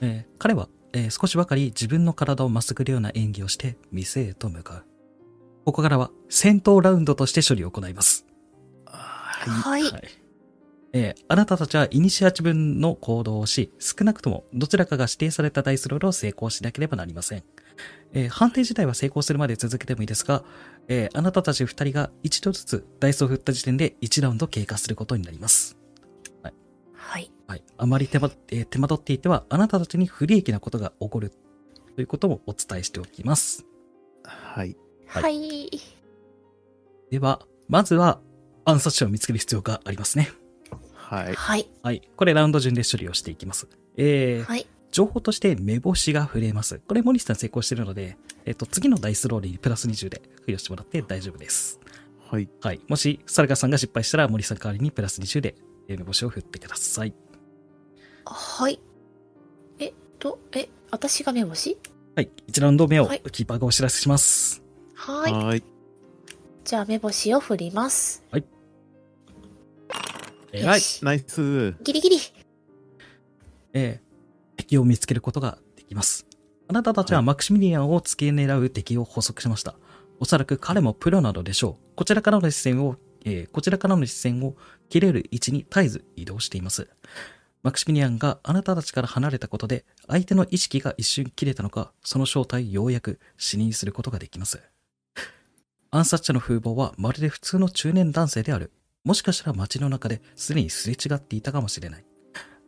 えー彼は、えー少しばかり自分の体をまっすぐるような演技をして店へと向かう。ここからは戦闘ラウンドとして処理を行います。はい。はい。えーあなたたちはイニシアチブの行動をし、少なくともどちらかが指定されたダイスロールを成功しなければなりません。えー判定自体は成功するまで続けてもいいですが、えーあなたたち二人が一度ずつダイスを振った時点で1ラウンド経過することになります。はい。はい。あまり手間,、えー手間取っていては、あなたたちに不利益なことが起こるということもお伝えしておきます。はい。はいはい。では、まずは暗殺者を見つける必要がありますね。はい。はい。はい。これラウンド順で処理をしていきます。えー、はい。情報として目星が触れます。これモリスさん成功してるので、えっ、と、次のダイスロールにプラス20で付与してもらって大丈夫です。はい。はい。もし、サルガさんが失敗したら、森さん代わりにプラス20で、えー目星を振ってください。はい。えっと、え、私が目星はい。1ラウンド目をキーパーがお知らせします。はい。はい。じゃあ目星を振ります。えらい。ナイス。ギリギリ。えー敵を見つけることができます。あなたたちはマクシミリアンを付け狙う敵を捕捉しました。おそらく彼もプロなどでしょう。こちらからの視線を、えーこちらからの視線を切れる位置に絶えず移動しています。マクシミリアンがあなたたちから離れたことで、相手の意識が一瞬切れたのか、その正体ようやく視認することができます。暗殺者の風貌はまるで普通の中年男性である。もしかしたら街の中ですでにすれ違っていたかもしれない。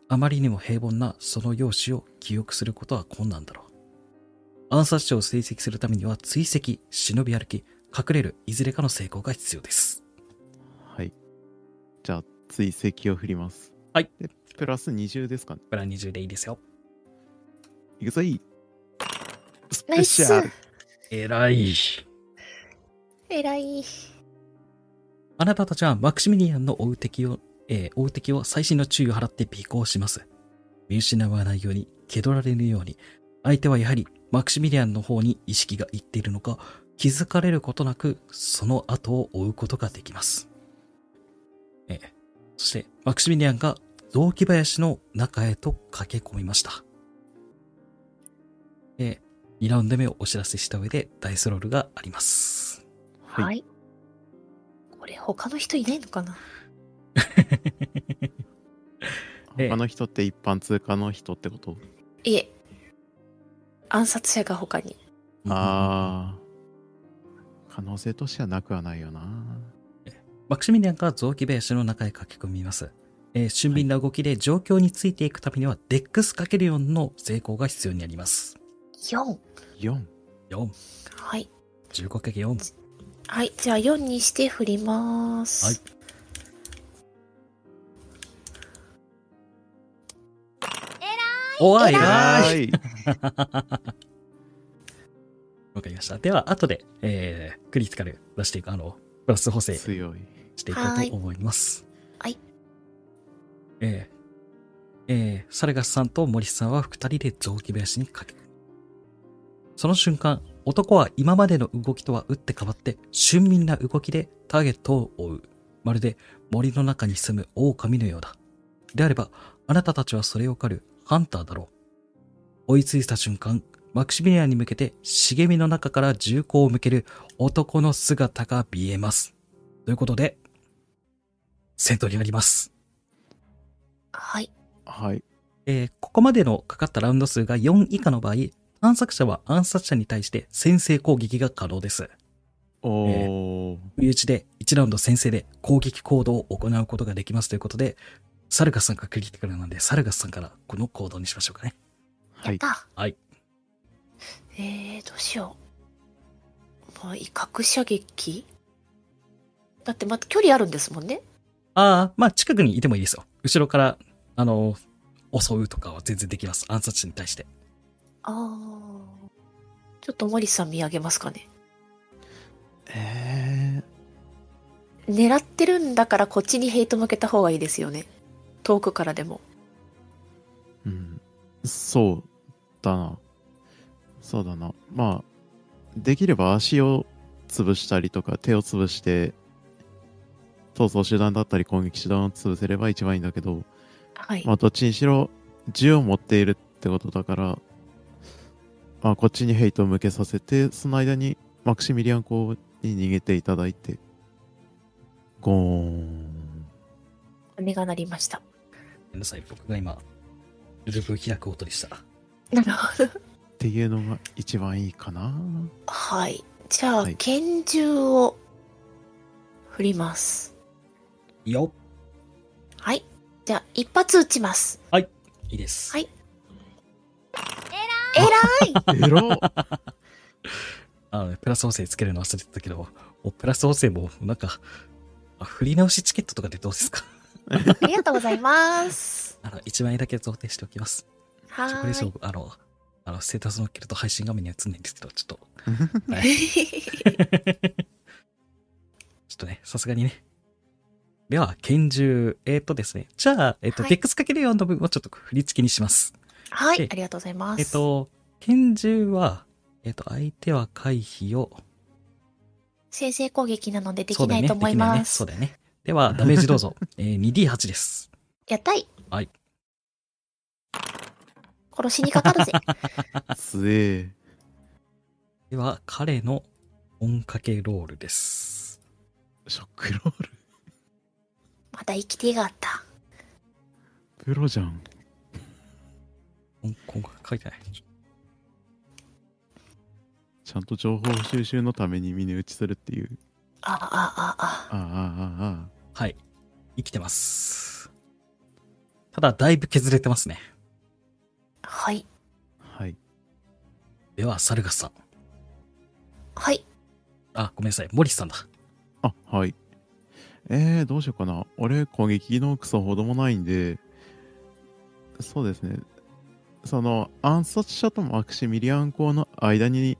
あまりにも平凡なその容姿を記憶することは困難だろう。暗殺者を追跡するためには追跡、忍び歩き、隠れるいずれかの成功が必要です。はい。じゃあ、追跡を振ります。はい。で、プラス20ですかね。プラン20でいいですよ。いくぞい。スペシャル。えらい。えらい。あなたたちはマクシミリアンの追う敵を、えー追う敵を細心の注意を払って尾行します。見失わないように、蹴取られるように、相手はやはりマクシミリアンの方に意識がいっているのか、気づかれることなく、その後を追うことができます。えーそして、マクシミリアンが雑木林の中へと駆け込みました。えー、2ラウンド目をお知らせした上で、ダイスロールがあります。はい。はい。これ他の人いないのかな？ええ他の人って一般通過の人ってこと？いえ。暗殺者が他に。ああ。可能性としてはなくはないよな。マクシミリアンが雑木林の中へ駆け込みます。えー俊敏な動きで状況についていくためには、デックス ×4 の成功が必要になります。4。4。4、はい。15×4。はい。じゃあ4にして振ります。はいおーい、偉いい。わかりました。では、後で、えー、クリティカル出していく、あの、プラス補正強い。していこうと思います。はい。えー、えー、サルガスさんとモリスさんは二人で雑木林に駆け込む。その瞬間、男は今までの動きとは打って変わって、俊敏な動きでターゲットを追う。まるで森の中に住む狼のようだ。であれば、あなたたちはそれを狩るハンターだろう。追いついた瞬間、マクシミリアンに向けて茂みの中から銃口を向ける男の姿が見えます。ということで、戦闘になります。はい。はい。えーここまでのかかったラウンド数が4以下の場合、探索者は暗殺者に対して先制攻撃が可能です。おー。不意打ちで1ラウンド先制で攻撃行動を行うことができますということで、サルガスさんがクリティカルなんで、サルガスさんからこの行動にしましょうかね。はい。やった。はい。えー、どうしよう。まあ、威嚇射撃？だってまた距離あるんですもんね。ああ、まあ近くにいてもいいですよ。後ろから、あの、襲うとかは全然できます。暗殺者に対して。あー。ちょっと森さん見上げますかね。え狙ってるんだからこっちにヘイト向けた方がいいですよね。遠くからでも。ー、うん。そうだな。そうだな。まあ、できれば足を潰したりとか手を潰して、逃走手段だったり攻撃手段を潰せれば一番いいんだけど、はい。まあ、どっちにしろ銃を持っているってことだから、あ、こっちにヘイトを向けさせて、その間にマクシミリアン公に逃げていただいて、ゴーン。鐘が鳴りました。ごめんなさい、僕が今、ルルブを開く音でした。なるほど。っていうのが一番いいかな。はい。じゃあ、はい拳銃を振ります。いいよ。はい。じゃあ、一発撃ちます。いいです。はいえらいえらっあのね、プラス補正つけるの忘れてたけど、おプラス補正も、なんか、あ振り直しチケットとかでどうですか？ありがとうございます。あの、1枚だけ贈呈しておきます。はこれ以上あの、あの、ステータス乗っけると配信画面には映んないんですけど、ちょっと、はいちょっとね、さすがにね。では、拳銃、えっ、とですね。じゃあ、えっ、と、はいデックスかける4の分をちょっと振り付けにします。はい、えありがとうございます。えっ、と、拳銃は、えっ、と、相手は回避を、先制攻撃なのでで。きないと思い。ます。そうだよね。では、ダメージどうぞ。えー、2D8 です。やったい。はい。殺しにかかるぜ。つえ。では、彼の音かけロールです。ショックロール？また生きてがあった。プロじゃん。音音書いてない？ちゃんと情報収集のために峰打ちするっていう。ああ、ああ、あああ、ああ、あはい。生きてます。ただ、だいぶ削れてますね。あ。はい。あ。はい。では、サルガスさん。はい。あ、ごめんなさい。モリスさんだ。あ、はい。えー、どうしようかな。俺、攻撃のクソほどもないんで、そうですね。その、暗殺者とマクシミリアン公の間に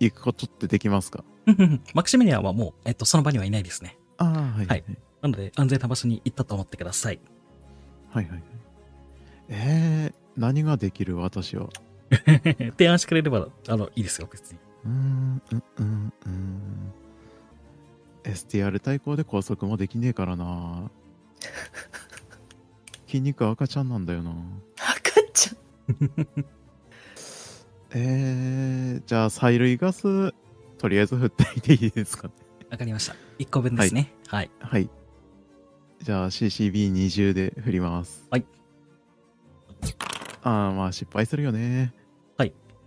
行くことってできますか？マクシミリアンはもう、えっと、その場にはいないですね。ああ、はい。はいなので、安全な場所に行ったと思ってください。はいはい。えー、何ができる私は？提案してくれれば、あの、いいですよ、別に。うーん、うん、うん、うん。STR 対抗で拘束もできねえからな。筋肉赤ちゃんなんだよな。赤ちゃん。えー、じゃあ、催涙ガス、とりあえず振ってみていいですかね。わかりました。1個分ですね。はい。はい。じゃあ、CCB20 で振ります。はい。ああ、まあ、失敗するよね。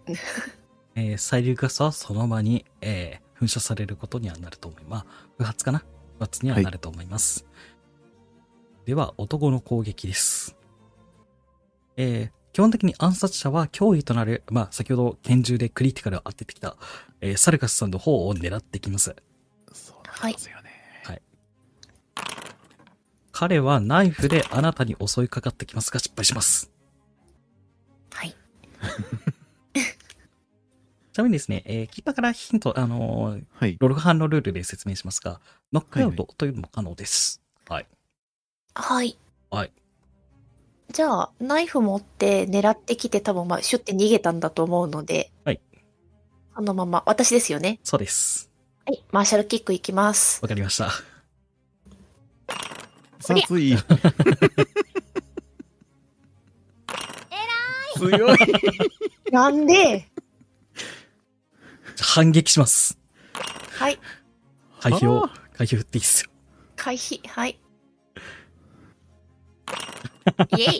えー、催涙ガスはその場に、えー噴射されることにはなると思います。まあ、不発かな？不発にはなると思います。では、男の攻撃です。えー基本的に暗殺者は脅威となる、まあ、先ほど拳銃でクリティカルを当ててきた、えーサルガスさんの方を狙ってきます。そうなんですよね。彼はナイフであなたに襲いかかってきますが失敗します。はい。ちなみにですね、えーキーパーからヒント、あのーはい。ロルハンのルールで説明しますが、ノックアウトというのも可能です。はい。はい。はい。じゃあ、ナイフ持って狙ってきて多分まあ、シュッて逃げたんだと思うので。はい。そのまま、私ですよね。そうです。はい。マーシャルキックいきます。わかりました。殺意。強い。なんで？反撃します。はい。回避をは、回避振っていいっすよ。回避。はい。イェイ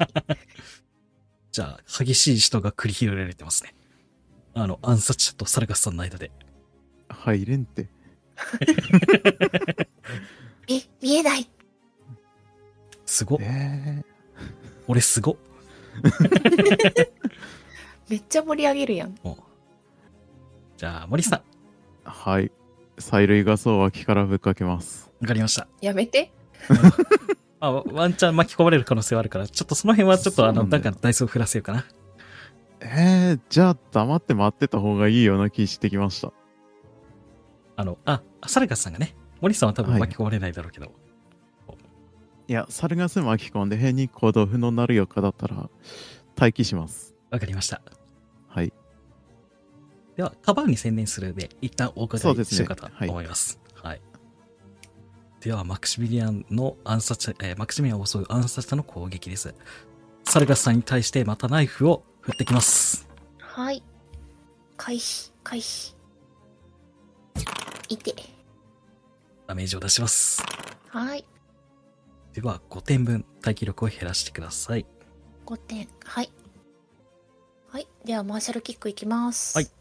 じゃあ、激しい人が繰り広げられてますね。あの、暗殺者とサルガスさんの間で。入れんって。え、見えない。すごっ。え俺すごっ。めっちゃ盛り上げるやん。じゃあ、森さん。ー、はい。催涙ガスを脇からぶっかけます。わかりました。やめて。あ、ワンチャン巻き込まれる可能性はあるから、ちょっとその辺はちょっとあの、なんかダイスを振らせようかな。えー、じゃあ黙って待ってた方がいいような気してきました。あの、あ、サルガスさんがね、森さんは多分はい巻き込まれないだろうけど。いや、サルガス巻き込んで変に行動不能になるよかだったら、待機します。わかりました。はい。では、カバーに専念するで、一旦お伺いしようかと思います。はい。では、マクシミリアンの暗殺者、えーマクシミリアンを襲う暗殺者の攻撃です。サルガスさんに対してまたナイフを振ってきます。はい。回避、回避。いて。ダメージを出します。はい。では、5点分耐久力を減らしてください。5点。はい。はい。では、マーシャルキックいきます。はい。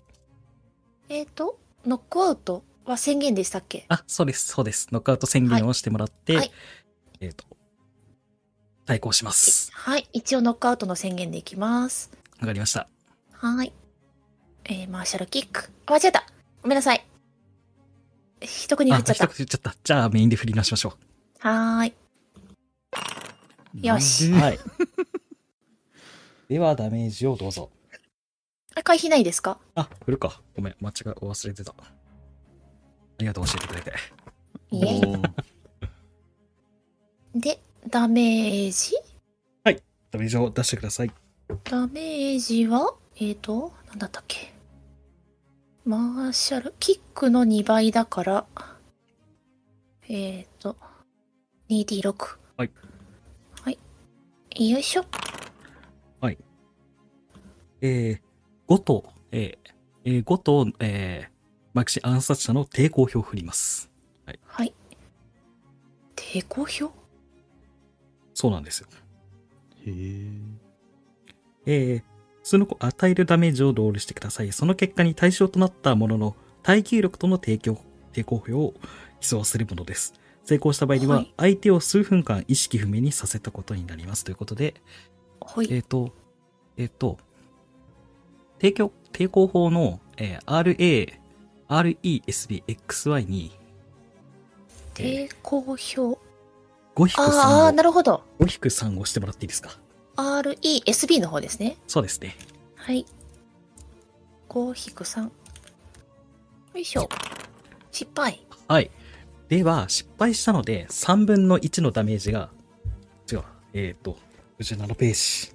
えっ、ー、と、ノックアウトは宣言でしたっけ？あ、そうです、そうです。ノックアウト宣言をしてもらって、はいえっ、と、対抗します。はい。一応ノックアウトの宣言でいきます。わかりました。はい。えー、マーシャルキック。あ間違えたごめんなさい。一国振っちゃった一口。言っちゃった。じゃあメインで振り直しましょはーい。よしはい。では、ダメージをどうぞ。あ回避ないですか？あ、振るか。ごめん、間違い、忘れてた。ありがとう、教えてくれて。いえ。おー で、ダメージ？ダメージを出してください。ダメージは、えっ、ー、と、なんだったっけ？マーシャル、キックの2倍だから、えっ、ー、と、2D6。はい。はい。よいしょ。えー、5と、えーえー、5と、えー、マキシ暗殺者の抵抗表を振ります。はい。抵抗表？そうなんですよ。へえ。えー、その子与えるダメージをロールしてください。その結果に対象となったものの耐久力との提供抵抗表を競わせるものです。成功した場合には、はい相手を数分間意識不明にさせたことになります。ということで、はい。えっ、と、えっ、と、提供、抵抗法の、えー RA、RESBXY に抵抗表。5引くああー、3なるほど。を、5引く3を押してもらっていいですか？RESB の方ですね。そうですね。はい。5引く3。よいしょ。失敗。はい。では、失敗したので、3分の1のダメージが、違う。えっ、と、57ページ。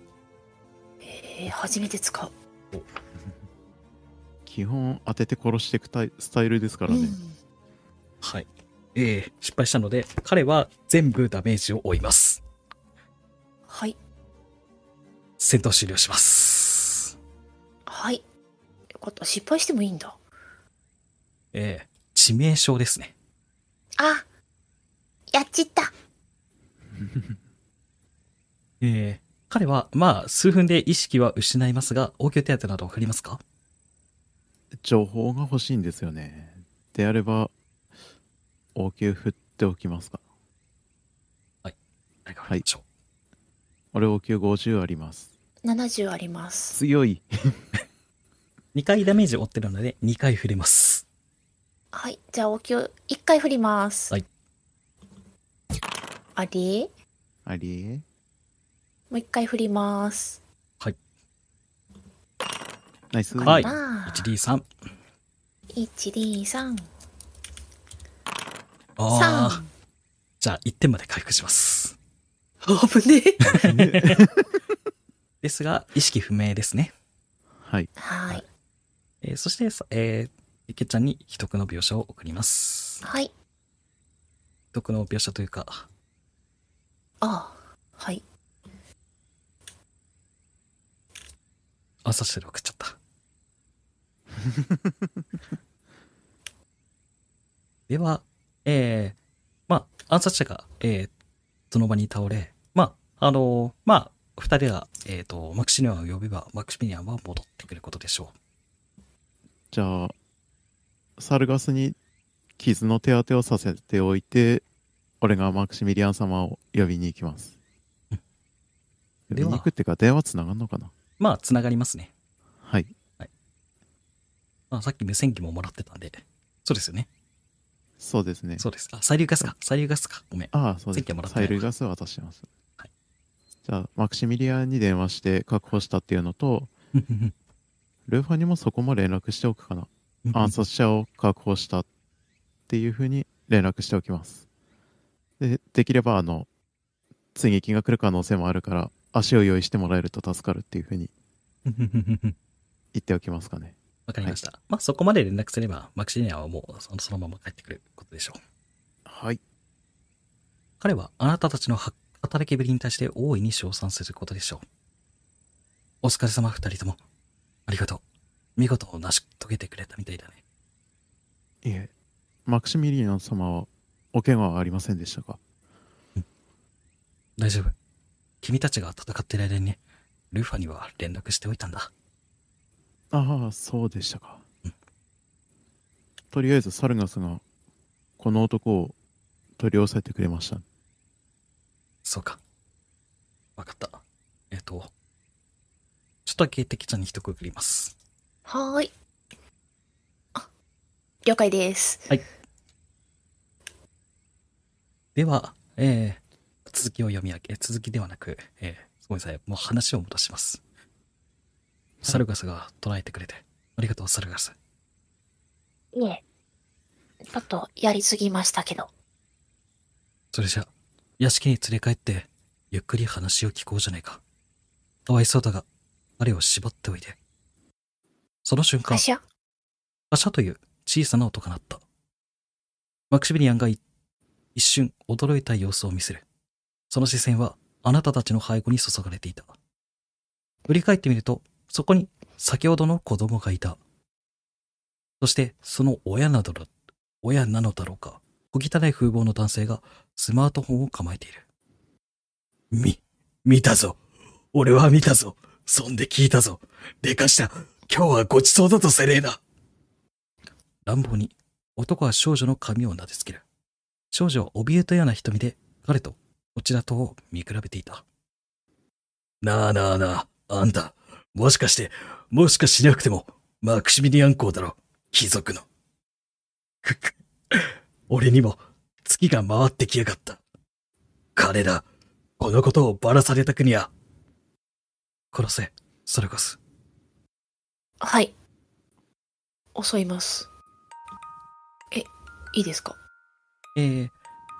えー、初めて使う。基本当てて殺していくタイスタイルですからね。はい。えー、失敗したので、彼は全部ダメージを負います。はい。戦闘終了します。はい。よかった。失敗してもいいんだ。えー、致命傷ですね。あやっちった。えー、彼は、まあ、数分で意識は失いますが、応急手当などを振りますか？情報が欲しいんですよね。であれば、応急振っておきますか？誰か振りましょう。俺応急50あります。70あります。強い。2回ダメージを負ってるので、2回振れます。はい。じゃあ、お給、1回振ります。はい。あり？あり？えもう1回振ります。ナイス。はいあー 1D3。1、2、3。ああ3。。じゃあ、1点まで回復します。危ねえ。ですが、意識不明ですね。はい。はい。えーそしてさ、えー、池ちゃんに秘匿の描写を送ります。はい。秘匿の描写というか、ああ。はい。暗殺者で送っちゃった。では、えー、まあ、暗殺者が、えー、その場に倒れ、まあ、あのーまあ、二人が、えっ、と、マクシミリアンを呼べば、マクシミリアンは戻ってくることでしょじゃあ、サルガスに傷の手当てをさせておいて、俺がマクシミリアン様を呼びに行きます。呼びに行くってか、電話つながんのかな？う。まあ、つながりますね。はい。まあ、さっき無線機ももらってたんで、そうですよね。そうですね。そうです。あ、サイリューガスか。サイリューガスか。ごめん。ああ、そうです。催涙ガスは渡してます。はいじゃあ、マクシミリアンに電話して確保したっていうのと、ルーファにもそこも連絡しておくかな。暗殺者を確保したっていうふうに連絡しておきます。で、できれば、あの、追撃が来る可能性もあるから、足を用意してもらえると助かるっていうふうに 言っておきますかね。わかりました。まあ、そこまで連絡すれば、マクシミリアンはもうそのそのまま帰ってくることでしょう。はい。彼はあなたたちのは働きぶりに対して大いに称賛することでしょう。お疲れ様二人とも。ありがとう。見事成し遂げてくれたみたいだね。いえ、マクシミリアン様はお怪我はありませんでしたか？大丈夫。君たちが戦っている間にね、ルファには連絡しておいたんだ。ああ、そうでしたか。とりあえずサルガスがこの男を取り押さえてくれました。そうか。わかった。えっ、と、ちょっとだけ敵ちゃんに一区切ります。はーい。あ、了解です。では、えー、続きを読み上げ、続きではなく、えー、ごめんなさい、もう話を戻します。サルガスが捉えてくれて、ありがとう、サルガス。いえ。ちょっとやりすぎましたけど。それじゃ、屋敷に連れ帰って、ゆっくり話を聞こうじゃないか。かわいそうだが、彼を縛っておいて。その瞬間会、社パシャという小さな音が鳴った。マクシミリアンがい一瞬驚いた様子を見せる。その視線はあなたたちの背後に注がれていた。振り返ってみると、そこに先ほどの子供がいた。そして、その親などだ、親なのだろうか、小汚い風貌の男性がスマートフォンを構えている。み、見たぞ。俺は見たぞ。そんで聞いたぞ。でかした。今日はごちそうだとセレーナ。乱暴に男は少女の髪を撫でつける。少女は怯えたような瞳で彼とこちらとを見比べていた。なあなあなあ、あんた、もしかして、もしかしなくても、マクシミリアン公だろ、貴族の。くっく、俺にも月が回ってきやがった。彼ら、このことをばらされたくにゃ。殺せ、それこそ。はい。襲います。え、いいですか？えー、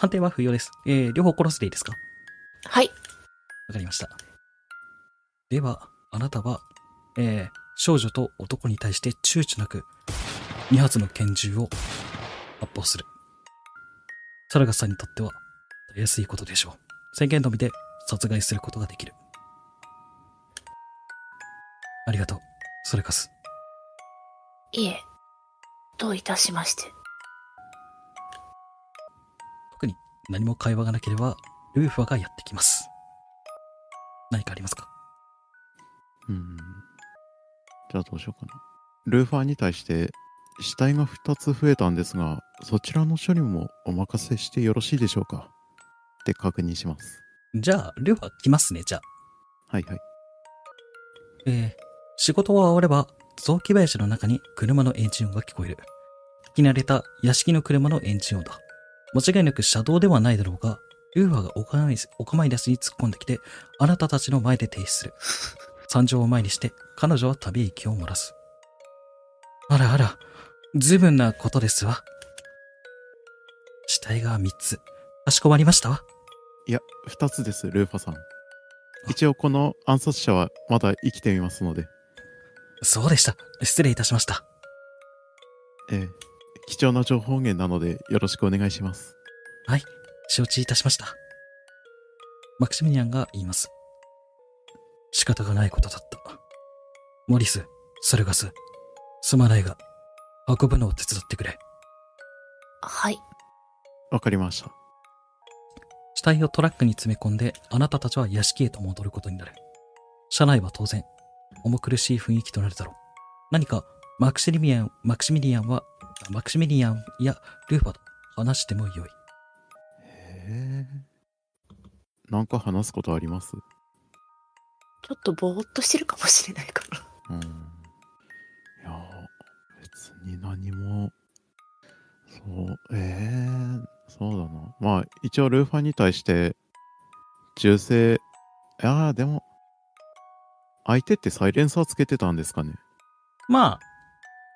判定は不要です。えー、両方殺していいですか？はい。わかりました。では、あなたは、えー、少女と男に対して躊躇なく、2発の拳銃を発砲する。サラガスさんにとっては、たやすいことでしょう。宣言のみで殺害することができる。ありがとう、ソレカス。いえ。どういたしまして。何も会話がなければ、ルーファがやってきます。何かありますか？うん。じゃあどうしようかな。ルーファーに対して死体が2つ増えたんですが、そちらの処理もお任せしてよろしいでしょうか？って確認します。じゃあ、ルーファ来ますね、じゃあ。はいはい。えー、仕事が終われば、雑木林の中に車のエンジン音が聞こえる。聞き慣れた屋敷の車のエンジン音だ。間違いなく車道ではないだろうが、ルーファがお構いお構い出しに突っ込んできて、あなたたちの前で停止する。惨状を前にして、彼女は旅息を漏らす。あらあら、随分なことですわ。死体が3つ。かしこまりましたわ。いや、2つです、ルーファさん。一応この暗殺者はまだ生きていますので、そうでした。失礼いたしました。ええ貴重な情報源なのでよろしくお願いします。はい、承知いたしました。マクシミリアンが言います。仕方がないことだった。モリス、サルガス、すまないが、運ぶのを手伝ってくれ。はい。わかりました。死体をトラックに詰め込んで、あなたたちは屋敷へと戻ることになる。車内は当然、重苦しい雰囲気となるだろう。何か、マクシミリアン、マクシミリアンは、マクシミリアンやルーファと話してもよい。へえ。なんか話すことあります？ちょっとぼーっとしてるかもしれないから。うん。いや、別に何も、そう、ええそうだな。まあ、一応ルーファーに対して、銃声、いやーでも、相手ってサイレンサーつけてたんですかね？まあ、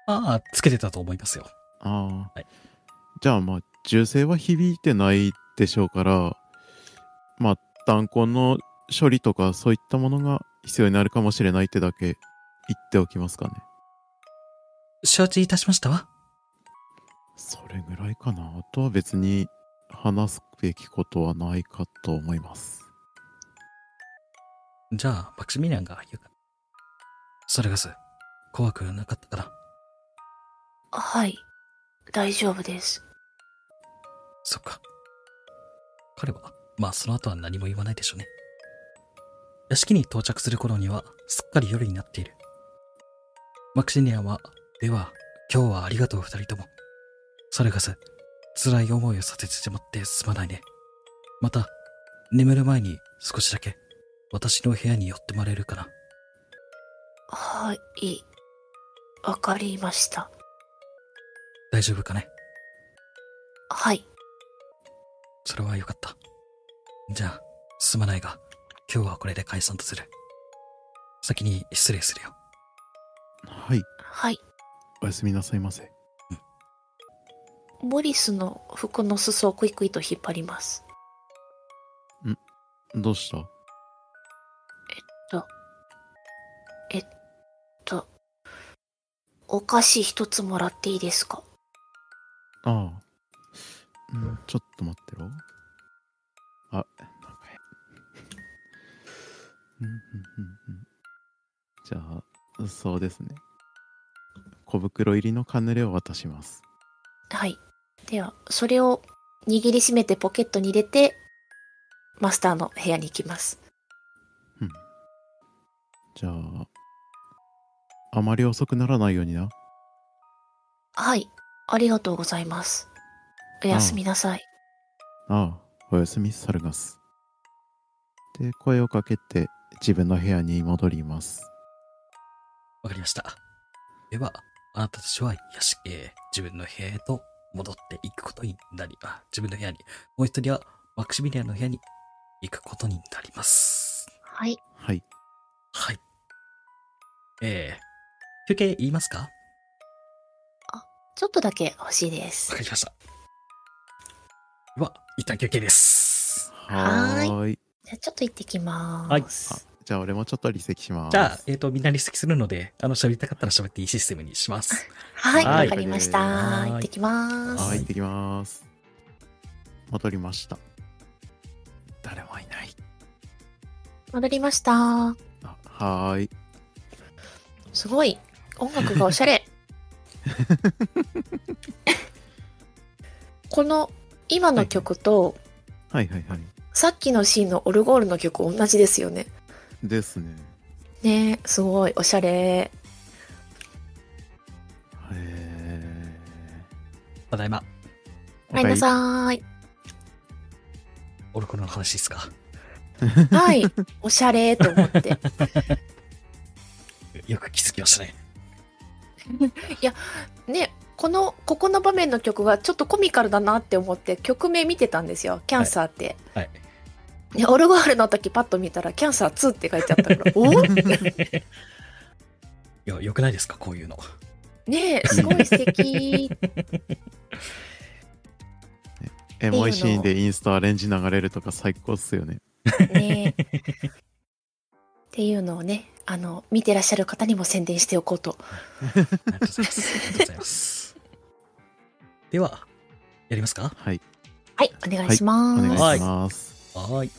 ああ、つけてたと思いますよ。ああ、はい。じゃあまあ銃声は響いてないでしょうからまあ弾痕の処理とかそういったものが必要になるかもしれないってだけ言っておきますかね。承知いたしましたわ。それぐらいかな。あとは別に話すべきことはないかと思います。じゃあ、マクシミリアンが言うか。サルガス、怖くなかったかなはい。大丈夫です。そっか。彼は、まあその後は何も言わないでしょうね。屋敷に到着する頃には、すっかり夜になっている。マクシニアンは、では、今日はありがとう二人とも。サルガス、辛い思いをさせてしまってすまないね。また、眠る前に少しだけ、私の部屋に寄ってもらえるかな。はい。わかりました。大丈夫かね？はい。それはよかった。じゃあ、すまないが、今日はこれで解散とする。先に失礼するよ。はい。はい。おやすみなさいませ。モリスの服の裾をクイクイと引っ張ります。どうした？と、お菓子一つもらっていいですか？ああ。んちょっと待ってろ。あ、なんか変。うんうんうんうん。じゃあ、そうですね。小袋入りのカヌレを渡します。はい。では、それを握りしめてポケットに入れて、マスターの部屋に行きます。うん。じゃあ、あまり遅くならないようにな。はい。ありがとうございます。おやすみなさい。ああ、おやすみ、サルガス。で、声をかけて自分の部屋に戻ります。わかりました。では、あなたたちは屋敷、えー自分の部屋へと戻っていくことになり、あ、自分の部屋に、もう一人はマクシミリアンの部屋に行くことになります。はい。はい。はい。えー、休憩言いますか？ちょっとだけ欲しいですわか。りました。では、一旦休憩です。はーい。じゃあちょっと行ってきまはいーす。じゃあ、俺もちょっと離席します。じゃあ、えっ、と、みんな離席するので、あの、喋りたかったら喋っていいシステムにします。はい。はいわかりました。はい行ってきまーす。はい、行ってきます。戻りました。誰もいない。戻りました。あはーい。すごい。音楽がおしゃれ。この今の曲と、はいはいはい。さっきのシーンのオルゴールの曲同じですよね。ですね。ねすごいおしゃれ。へえ。ただいま、ごめんなさい。オルコルの話ですか？はい。おしゃれと思って。よく気づきましたね。ね、この、ここの場面の曲がちょっとコミカルだなって思って曲名見てたんですよ。キャンサーって。はい。で、オルゴールの時パッと見たら、キャンサー2って書いてあったから、お？いや、よくないですか？こういうの。ねえ、すごい素敵。エモいシーンでインストアレンジ流れるとか最高っすよね。ねえ。っていうのをね、あの、見てらっしゃる方にも宣伝しておこうと。ありがとうございます。では、やりますか？はい。はい、お願いしおます。願いします。はーい。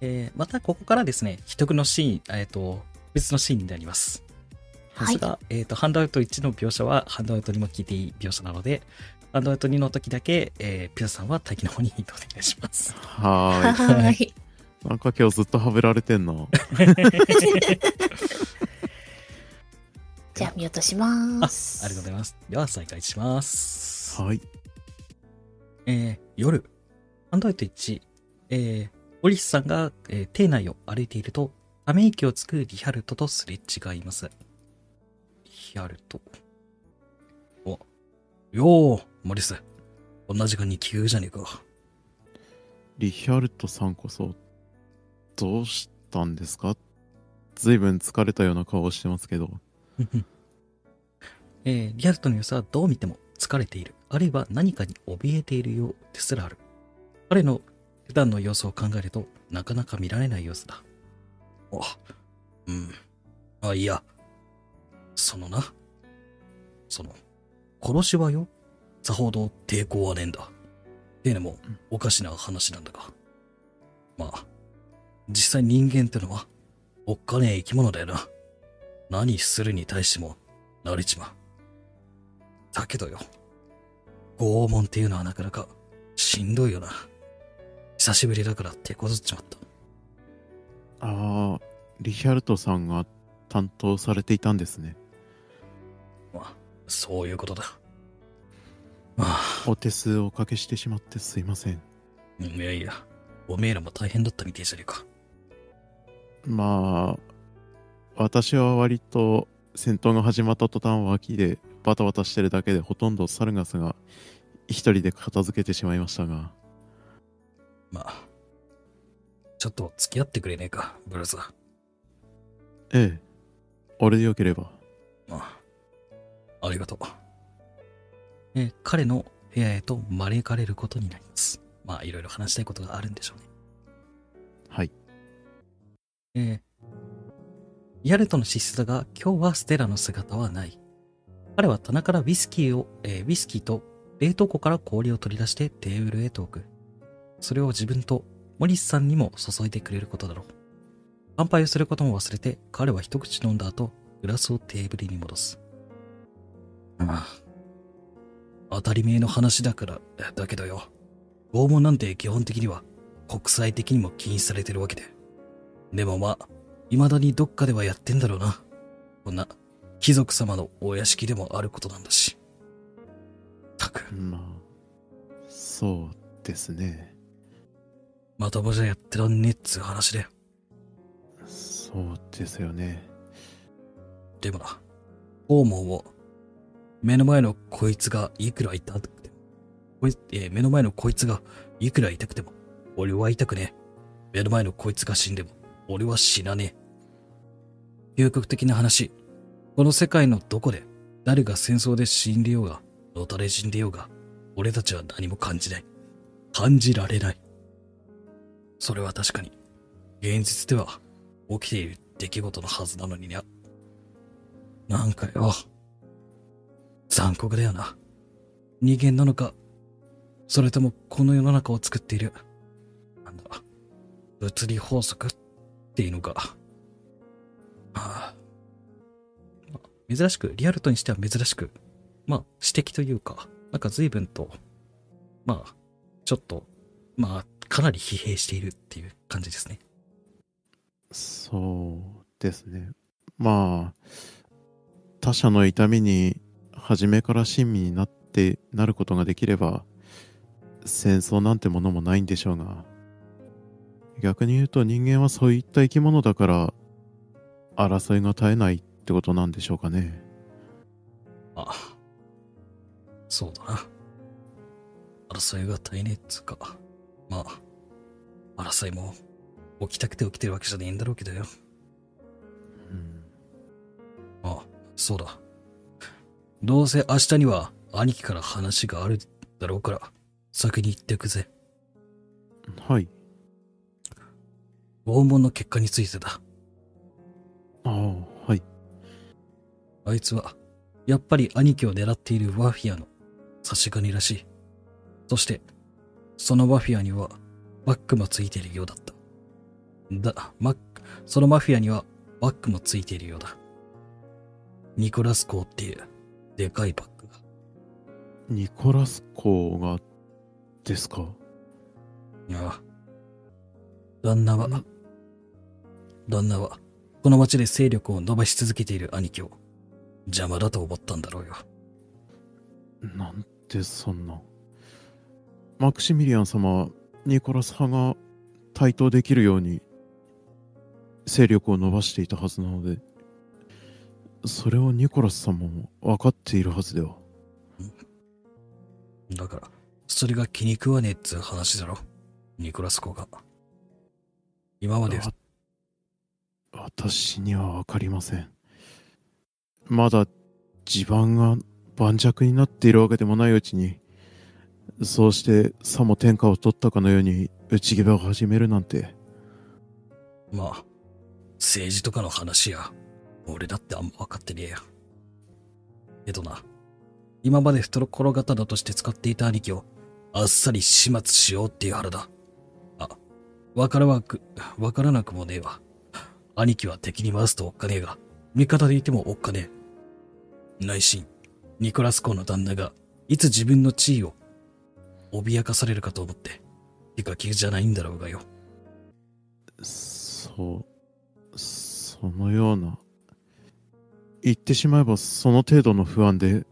えー、またここからですね、秘匿のシーン、えっ、と、別のシーンになります。はいですが、えっ、と、ハンドアウト1の描写は、ハンドアウトにも聞いていい描写なので、ハンドアウト2の時だけ、えー、ピザさんは待機の方に移動お願いします。はーい。はーい。なんか今日ずっとはぶられてんな。じゃあ見落としあ、あます。りがとうございます。では、再開します。はい。えー、夜、ハンドアウト1、えー、オリスさんが、えー、邸内を歩いていると、ため息をつくリハルトとすれ違います。リハルト。お、よー、モリス。こんな時間に急じゃねえか。リヒャルトさんこそ、どうしたんですか？ずいぶん疲れたような顔をしてますけど。えー、リハルトの様子はどう見ても疲れている。あるいは何かに怯えているようですらある。彼の普段の様子を考えると、なかなか見られない様子だ。あ、うん。あ、いや。そのな。その、殺しはよ、さほど抵抗はねえんだ。っていうのも、おかしな話なんだが。まあ、実際人間ってのは、おっかねえ生き物だよな。何するに対しても慣れちまう。だけどよ、拷問っていうのはなかなかしんどいよな。久しぶりだから手こずっちまった。ああ、リヒャルトさんが担当されていたんですね。まあ、そういうことだ。まあ、お手数をおかけしてしまってすいません。いやいや、おめえらも大変だったみてえじゃねえか。まあ、私は割と戦闘が始まった途端脇でバタバタしてるだけでほとんどサルガスが一人で片付けてしまいましたが、まあ、ちょっと付き合ってくれねえか、ブラザー。ええ、俺でよければ。まあ、ありがとう。えー彼の部屋へと招かれることになります。まあ、いろいろ話したいことがあるんでしょうね。えーヤルトの資質だが、今日はステラの姿はない。彼は棚からウイスキーを、えーウイスキーと冷凍庫から氷を取り出してテーブルへと置く。それを自分とモリスさんにも注いでくれることだろう。乾杯をすることも忘れて、彼は一口飲んだ後、グラスをテーブルに戻す。ああ。当たり前の話だから、だけどよ。拷問なんて基本的には国際的にも禁止されてるわけで。でもまあ、未だにどっかではやってんだろうな。こんな、貴族様のお屋敷でもあることなんだし。たく、まあ、そうですね。まともじゃやってらんねえっつう話で。そうですよね。でもな、訪問を、目の前のこいつがいくら痛くても、こいえー目の前のこいつがいくら痛くても、俺は痛くねえ。目の前のこいつが死んでも、俺は死なねえ。究極的な話、この世界のどこで、誰が戦争で死んでようが、のたれ死んでようが、俺たちは何も感じない。感じられない。それは確かに、現実では起きている出来事のはずなのにね。なんかよ、残酷だよな。人間なのか、それともこの世の中を作っている、なんだ、物理法則っていうのか。はあ、あ珍しく、リアルトにしては珍しく、まあ、指摘というか、なんか随分と、まあ、ちょっと、まあ、かなり疲弊しているっていう感じですね。そうですね。まあ、他者の痛みに初めから親身になってなることができれば、戦争なんてものもないんでしょうが、逆に言うと人間はそういった生き物だから、争いが絶えないってことなんでしょうかね。ああ。そうだな。争いが絶えねえっつうか。まあ、争いも起きたくて起きてるわけじゃねえんだろうけどよ。うん、ああ、そうだ。どうせ明日には兄貴から話があるだろうから、先に行ってくぜ。はい。拷問の結果についてだ。ああ、はい。あいつは、やっぱり兄貴を狙っているマフィアの差し金らしい。そして、そのマフィアにはバックもついているようだった。だ、マック、そのマフィアにはバックもついているようだ。ニコラスコーっていう、でかいバッグが。ニコラス公がですか？いや、旦那は？ん、旦那は、この町で勢力を伸ばし続けている兄貴を？邪魔だと思ったんだろうよ。なんてそんな。マクシミリアン様はニコラス派が対等できるように勢力を伸ばしていたはずなので、それをニコラス様も分かっているはずでは。だから、それが気に食わねえっつう話だろ。ニコラスコが。今まで、わ私には分かりません。まだ地盤が盤石になっているわけでもないうちに、そうしてさも天下を取ったかのように内毛場を始めるなんて、まあ、政治とかの話や、俺だってあんま分かってねえや。けどな、今まで懐刀として使っていた兄貴を、あっさり始末しようっていう腹だ。あ、わからわく、わからなくもねえわ。兄貴は敵に回すとおっかねえが、味方でいてもおっかねえ。内心、ニコラス公の旦那が、いつ自分の地位を脅かされるかと思って、気が気じゃないんだろうがよ。そう、そのような。言ってしまえばその程度の不安で、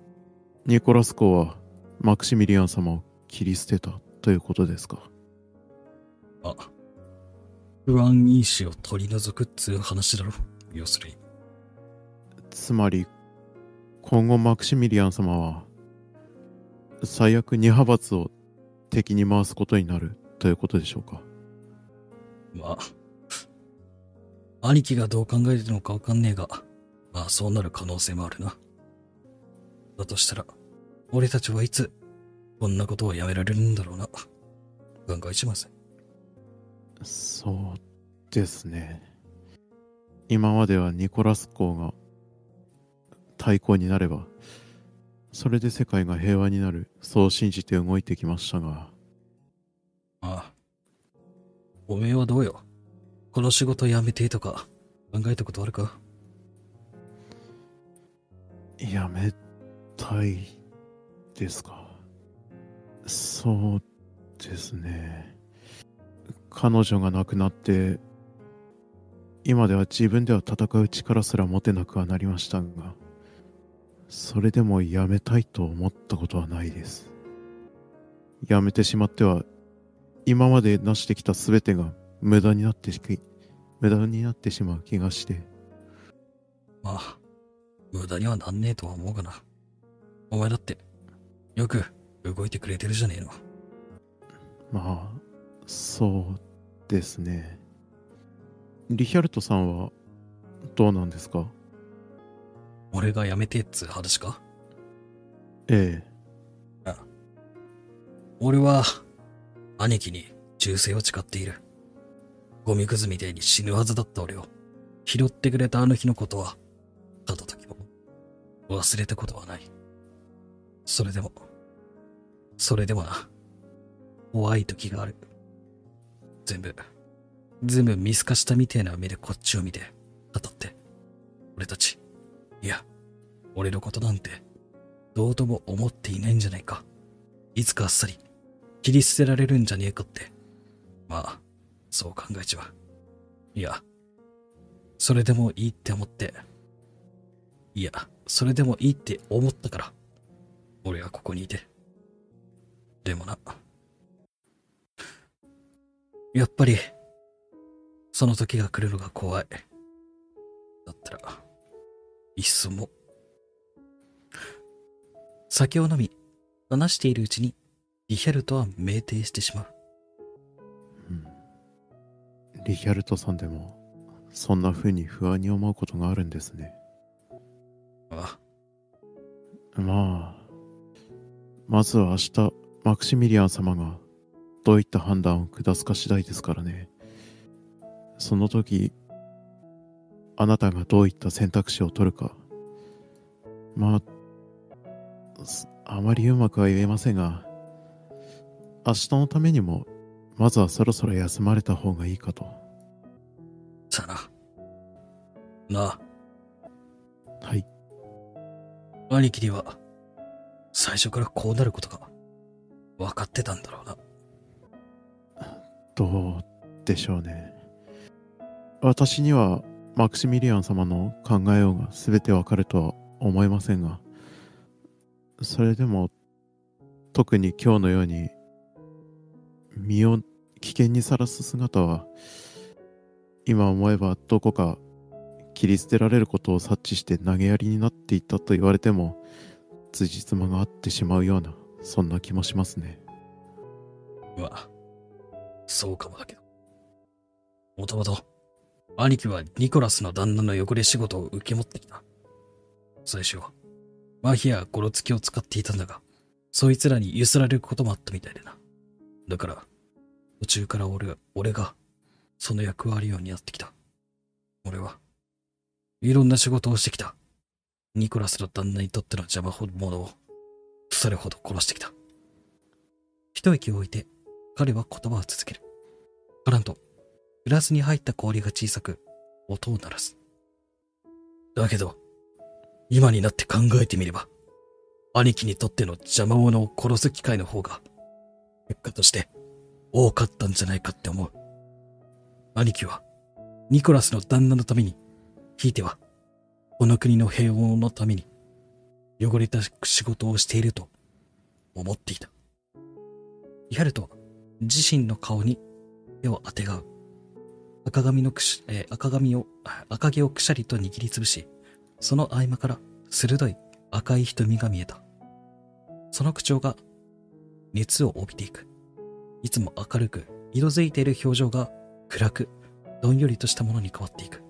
ニコラス公はマクシミリアン様を切り捨てたということですか？あ、不安因子を取り除くっつう話だろ。要するに。つまり、今後マクシミリアン様は、最悪二派閥を敵に回すことになるということでしょうか。まあ、兄貴がどう考えてるのかわかんねえが、まあそうなる可能性もあるな。だとしたら、俺たちはいつ、こんなことをやめられるんだろうな。考えしません。そうですね。今まではニコラス公が対抗になれば、それで世界が平和になる、そう信じて動いてきましたが、ああ。おめえはどうよこの仕事辞めてとか、考えたことあるか？やめたいですか？そうですね。彼女が亡くなって、今では自分では戦う力すら持てなくはなりましたが、それでもやめたいと思ったことはないです。やめてしまっては、今まで成してきた全てが無駄になってし無駄になってしまう気がして、まあ、無駄にはなんねえとは思うがな。お前だって、よく動いてくれてるじゃねえの。まあ、そうですね。リヒャルトさんはどうなんですか？俺が辞めてっつう話か？え俺は、兄貴に忠誠を誓っている。ゴミくずみてえに死ぬはずだった俺を、拾ってくれたあの日のことは、ただ時も、忘れたことはない。それでも、それでもな、怖い時がある。全部、全部見透かしたみてえな目でこっちを見て、語って、俺たち、いや、俺のことなんて、どうとも思っていないんじゃないか。いつかあっさり、切り捨てられるんじゃねえかって。まあ、そう考えちまう。いや、それでもいいって思って、いや、それでもいいって思ったから、俺はここにいて。でもな、やっぱり、その時が来るのが怖い。だったら、いっそも。酒を飲み、話しているうちに、リヒャルトは酩酊してしまう。え、うん。リヒャルトさんでも、そんな風に不安に思うことがあるんですね。あまあ、まずは明日、マクシミリアン様がどういった判断を下すか次第ですからね。その時、あなたがどういった選択肢を取るか。まあ、すあまりうまくは言えませんが、明日のためにも、まずはそろそろ休まれた方がいいかと。さあな。なあ、はい。兄貴には、最初からこうなることが、分かってたんだろうな。どうでしょうね。私にはマクシミリアン様の考えようが全てわかるとは思いませんが、それでも特に今日のように身を危険にさらす姿は今思えばどこか切り捨てられることを察知して投げやりになっていたと言われても辻褄が合ってしまうようなそんな気もしますね。まあ、そうかもだけど。もともと、兄貴はニコラスの旦那の汚れ仕事を受け持ってきた。最初は、マヒアゴロツキを使っていたんだが、そいつらに揺すられることもあったみたいでな。だから、途中から俺が、俺が、その役割を担ってきた。俺は、いろんな仕事をしてきた。ニコラスの旦那にとっての邪魔者を、それほど殺してきた。一息を置いて、彼は言葉を続ける。カランと、グラスに入った氷が小さく、音を鳴らす。だけど、今になって考えてみれば、兄貴にとっての邪魔者を殺す機会の方が、結果として多かったんじゃないかって思う。兄貴は、ニコラスの旦那のために、ひいては、この国の平穏のために、汚れた仕事をしていると思っていた。リハルトは自身の顔に手を当てがう。赤髪のくし、えー赤髪を、赤毛をくしゃりと握りつぶし、その合間から鋭い赤い瞳が見えた。その口調が熱を帯びていく。いつも明るく、色づいている表情が暗く、どんよりとしたものに変わっていく。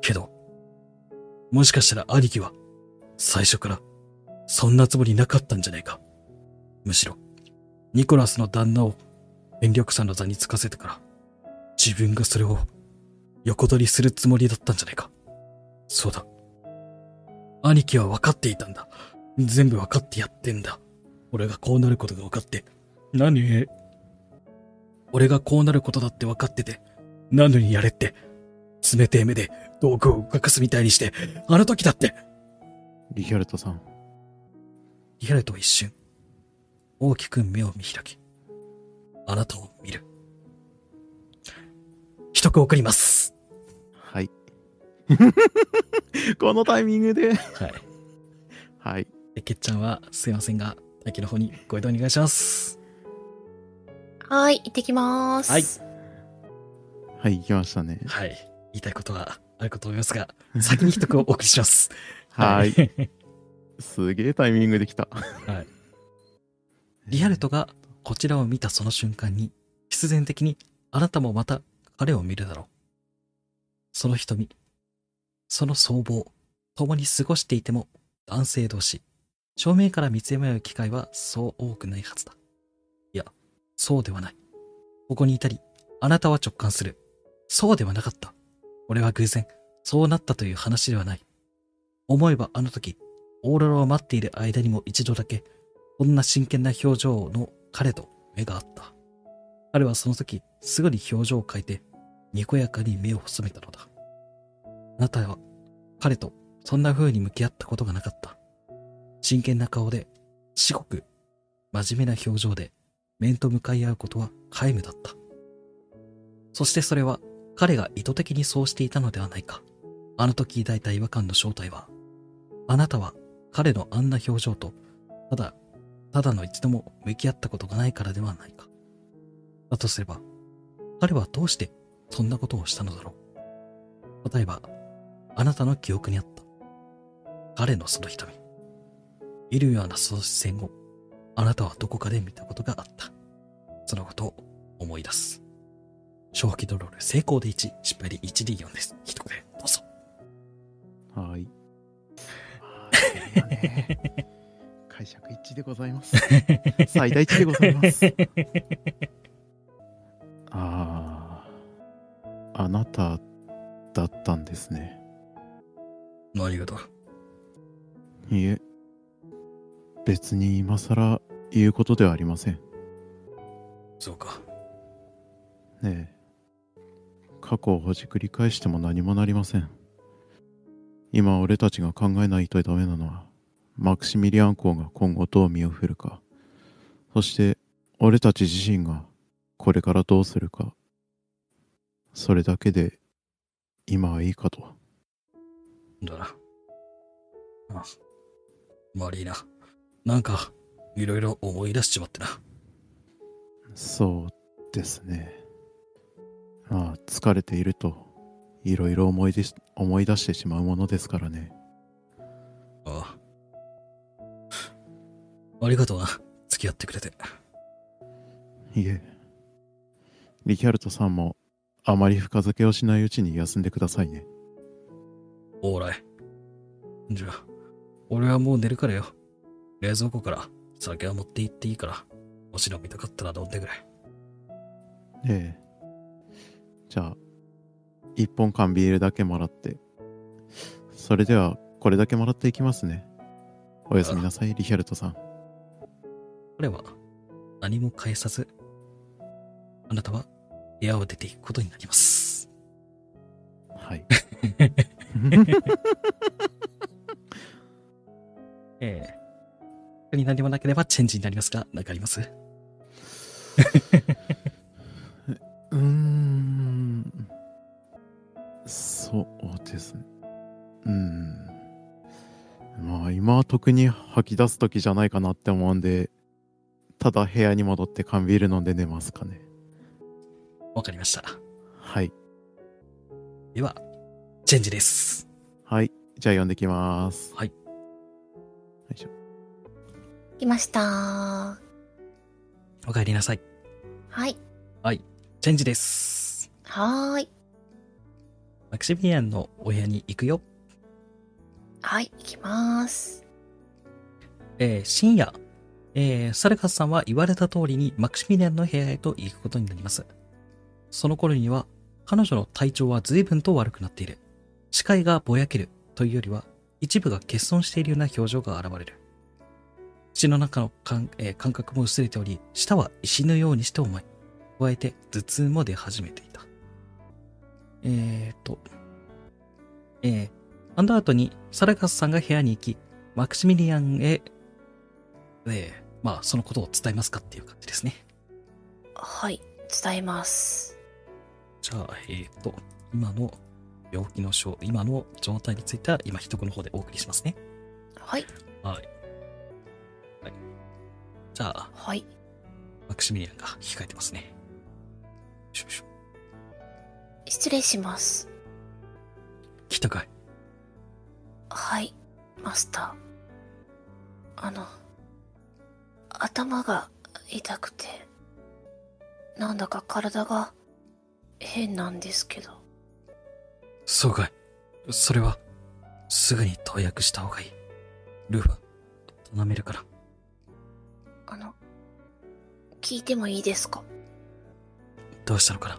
けど、もしかしたら兄貴は、最初から、そんなつもりなかったんじゃないか。むしろ、ニコラスの旦那を権力者の座につかせてから、自分がそれを横取りするつもりだったんじゃないか。そうだ。兄貴は分かっていたんだ。全部分かってやってんだ。俺がこうなることが分かって。何？俺がこうなることだって分かってて、なのにやれって。冷てえ目で道具を動かすみたいにして、あの時だって。リヒャルトさん、リハルトは一瞬、大きく目を見開き、あなたを見る。一句送ります。はい。このタイミングで。はい。はい。え、けっちゃんはすいませんが、大気の方にご移動お願いします。はい、行ってきます。はいはい、行きましたね。はい。言いたいことがあるかと思いますが、先に一句をお送りします。はい。い。すげえタイミングできた。はい。リアルトがこちらを見たその瞬間に、必然的にあなたもまた彼を見るだろう。その瞳、その僧帽、共に過ごしていても男性同士、正面から見つめ合う機会はそう多くないはずだ。いや、そうではない。ここにいたり、あなたは直感する。そうではなかった。俺は偶然、そうなったという話ではない。思えばあの時、オーロラを待っている間にも一度だけ、こんな真剣な表情の彼と目が合った。彼はその時、すぐに表情を変えて、にこやかに目を細めたのだ。あなたは、彼とそんな風に向き合ったことがなかった。真剣な顔で、至極、真面目な表情で、面と向かい合うことは皆無だった。そしてそれは、彼が意図的にそうしていたのではないか。あの時抱いた違和感の正体は、あなたは彼のあんな表情と、ただ、ただの一度も向き合ったことがないからではないか。だとすれば、彼はどうしてそんなことをしたのだろう。例えば、あなたの記憶にあった。彼のその瞳。見るようなその視線を、あなたはどこかで見たことがあった。そのことを思い出す。正気ドロール成功で1、失敗で 1D4 です。一言で、どうぞ。はい。解釈一致でございます。最大値でございます。ああ、あなただったんですね。何がだ？いえ、別に今更言うことではありません。そうか。ねえ、過去をほじくり返しても何もなりません。今俺たちが考えないとダメなのは、マクシミリアン公が今後どう身を振るか、そして俺たち自身がこれからどうするか、それだけで今はいいかと。だな。あ、悪いな。なんか、いろいろ思い出しちまってな。そうですね。まあ、疲れていると、いろいろ思い出し思い出してしまうものですからね。ああ。ありがとうな。付き合ってくれて。いえ。リキャルトさんも、あまり深酒をしないうちに休んでくださいね。オーライ。じゃあ、俺はもう寝るからよ。冷蔵庫から酒は持って行っていいから、もし飲みたかったら飲んでくれ。ええ。じゃあ、一本缶ビールだけもらって。それでは、これだけもらっていきますね。おやすみなさい、リヒャルトさん。彼は何も返さず、あなたは部屋を出ていくことになります。はい。えー他に何もなければチェンジになりますが、何かあります？うーん。そうですね。うん。まあ今は特に吐き出す時じゃないかなって思うんで、ただ部屋に戻って缶ビール飲んで寝ますかね。わかりました。はい。では、チェンジです。はい。じゃあ読んできます。はい。よいしょ。来ましたはお帰りなさい。い。チェンジです。はーい。マクシミリアンのお部屋に行くよ。はい、行きます。えー深夜、えーサルカスさんは言われた通りにマクシミリアンの部屋へと行くことになります。その頃には、彼女の体調は随分と悪くなっている。視界がぼやけるというよりは、一部が欠損しているような表情が現れる。口の中の感,、えー感覚も薄れており、舌は石のようにして重い。加えて頭痛も出始めていた。えーと、えー、アンダー後にサラカスさんが部屋に行き、マクシミリアンへ、えー、まあ、そのことを伝えますかっていう感じですね。はい、伝えます。じゃあ、えーと、今の病気の症、今の状態については、今、一言の方でお送りしますね。はい、はい。はい。じゃあ、はい。マクシミリアンが控えてますね。失礼します。来たかいはい、マスター。あの、頭が痛くて、なんだか体が変なんですけど。そうかい。それは、すぐに投薬した方がいい。ルーファ、頼めるから。あの、聞いてもいいですか？どうしたのかな？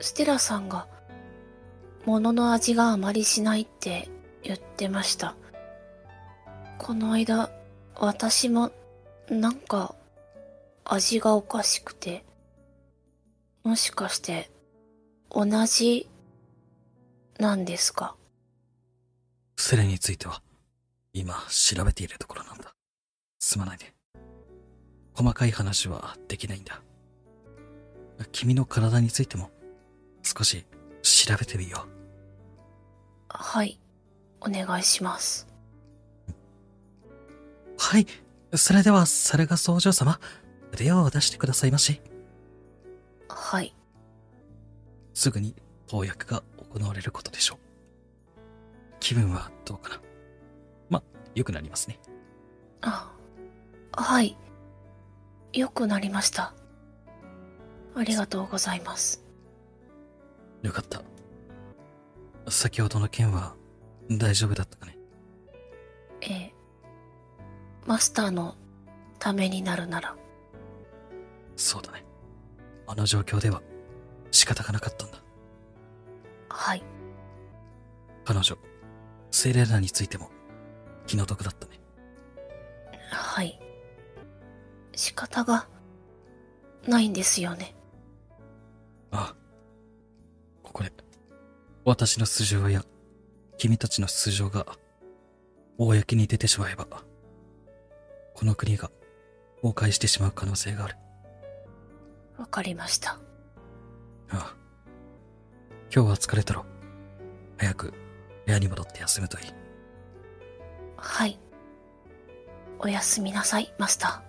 ステラさんが、物の味があまりしないって言ってました。この間、私も、なんか、味がおかしくて、もしかして、同じ、なんですか？それについては、今調べているところなんだ。すまないで。細かい話はできないんだ。君の体についても、少し調べてみよう。はい、お願いします。はい。それでは、サルガスお嬢様、腕を出してくださいまし。はい、すぐに投薬が行われることでしょう。気分はどうかな？ま、良くなりますね。あ、はい、良くなりました。ありがとうございます。よかった。先ほどの件は大丈夫だったかね？ええ、マスターのためになるなら、そうだね。あの状況では仕方がなかったんだ。はい、彼女、セレナについても気の毒だったね。はい。仕方がないんですよね。ああ。これ、私の素性や君たちの素性が公に出てしまえば、この国が崩壊してしまう可能性がある。わかりました。ああ。今日は疲れたろ。早く部屋に戻って休むといい。はい。おやすみなさい、マスタ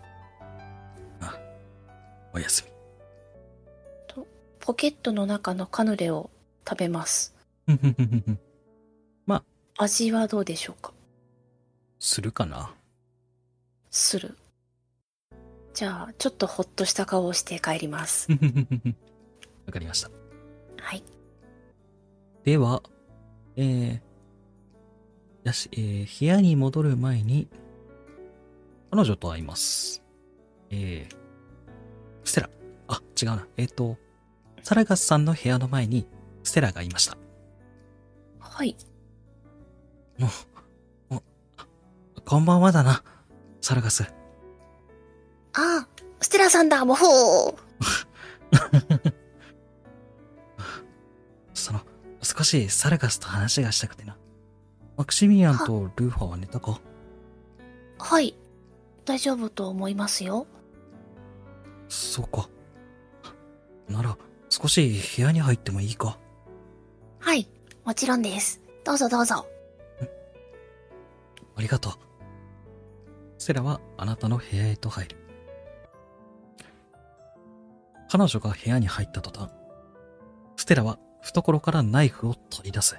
おやすみ。ー。ポケットの中のカヌレを食べます。味はどうでしょうか？するかなする。じゃあ、ちょっとほっとした顔をして帰ります。わかりました。はい。では、えー、やし、えー、部屋に戻る前に、彼女と会います。えー、ステラ。あ、違うな。えっ、と、サラガスさんの部屋の前に、ステラがいました。はい。もう、もう、こんばんはだな、サラガス。ああ、ステラさんだ、もほー。その、少少しサルガスと話がしたくてな。マクシミリアンとルーファは寝たか？はい。大丈夫と思いますよ。そうか。なら、少し部屋に入ってもいいか？はい。もちろんです。どうぞどうぞ。ありがとう。セラはあなたの部屋へと入る。彼女が部屋に入った途端、ステラは懐からナイフを取り出す。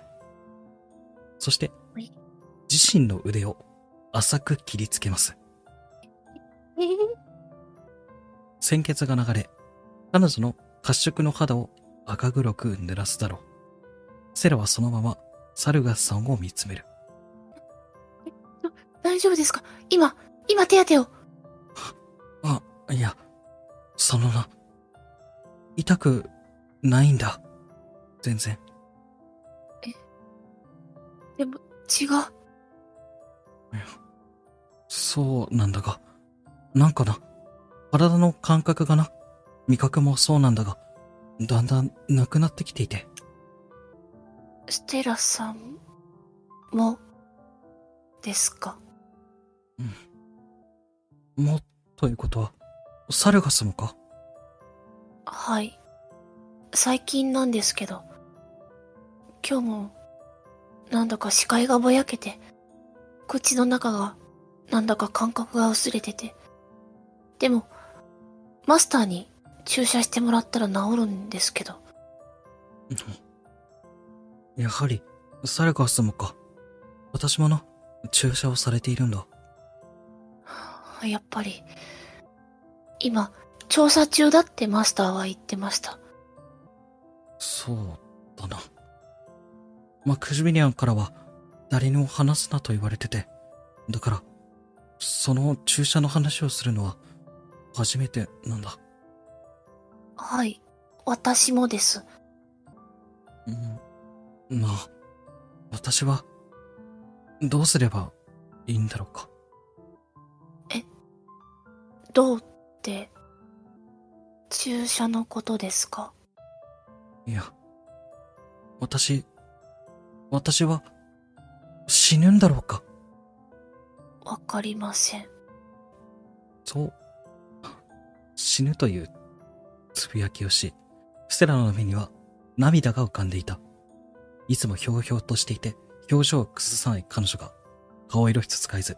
そして、自身の腕を浅く切りつけます。鮮血が流れ、彼女の褐色の肌を赤黒く濡らすだろう。セラはそのままサルガスさんを見つめる。大丈夫ですか？今、今手当てを。あ、いや、そのな、痛くないんだ。全然。でも、違う。そうなんだが、なんかな、体の感覚がな、味覚もそうなんだが、だんだんなくなってきていて。ステラさんも、ですか？も、ということは、サルガスもか？はい。最近なんですけど、今日も、なんだか視界がぼやけて、口の中が、なんだか感覚が薄れてて。でも、マスターに注射してもらったら治るんですけど、やはり、サルガスもか。私もな、注射をされているんだ。やっぱり、今、調査中だってマスターは言ってました。そうだな。マクシミリアンからは、誰にも話すなと言われてて。だから、その注射の話をするのは、初めてなんだ。はい、私もです。うん。まあ、私は、どうすればいいんだろうか。どうって、注射のことですか？いや、私、私は、死ぬんだろうか。わかりません。そう、死ぬというつぶやきをし、ステラの目には涙が浮かんでいた。いつもひょうひょうとしていて、表情を崩さない彼女が、顔色一つ変えず、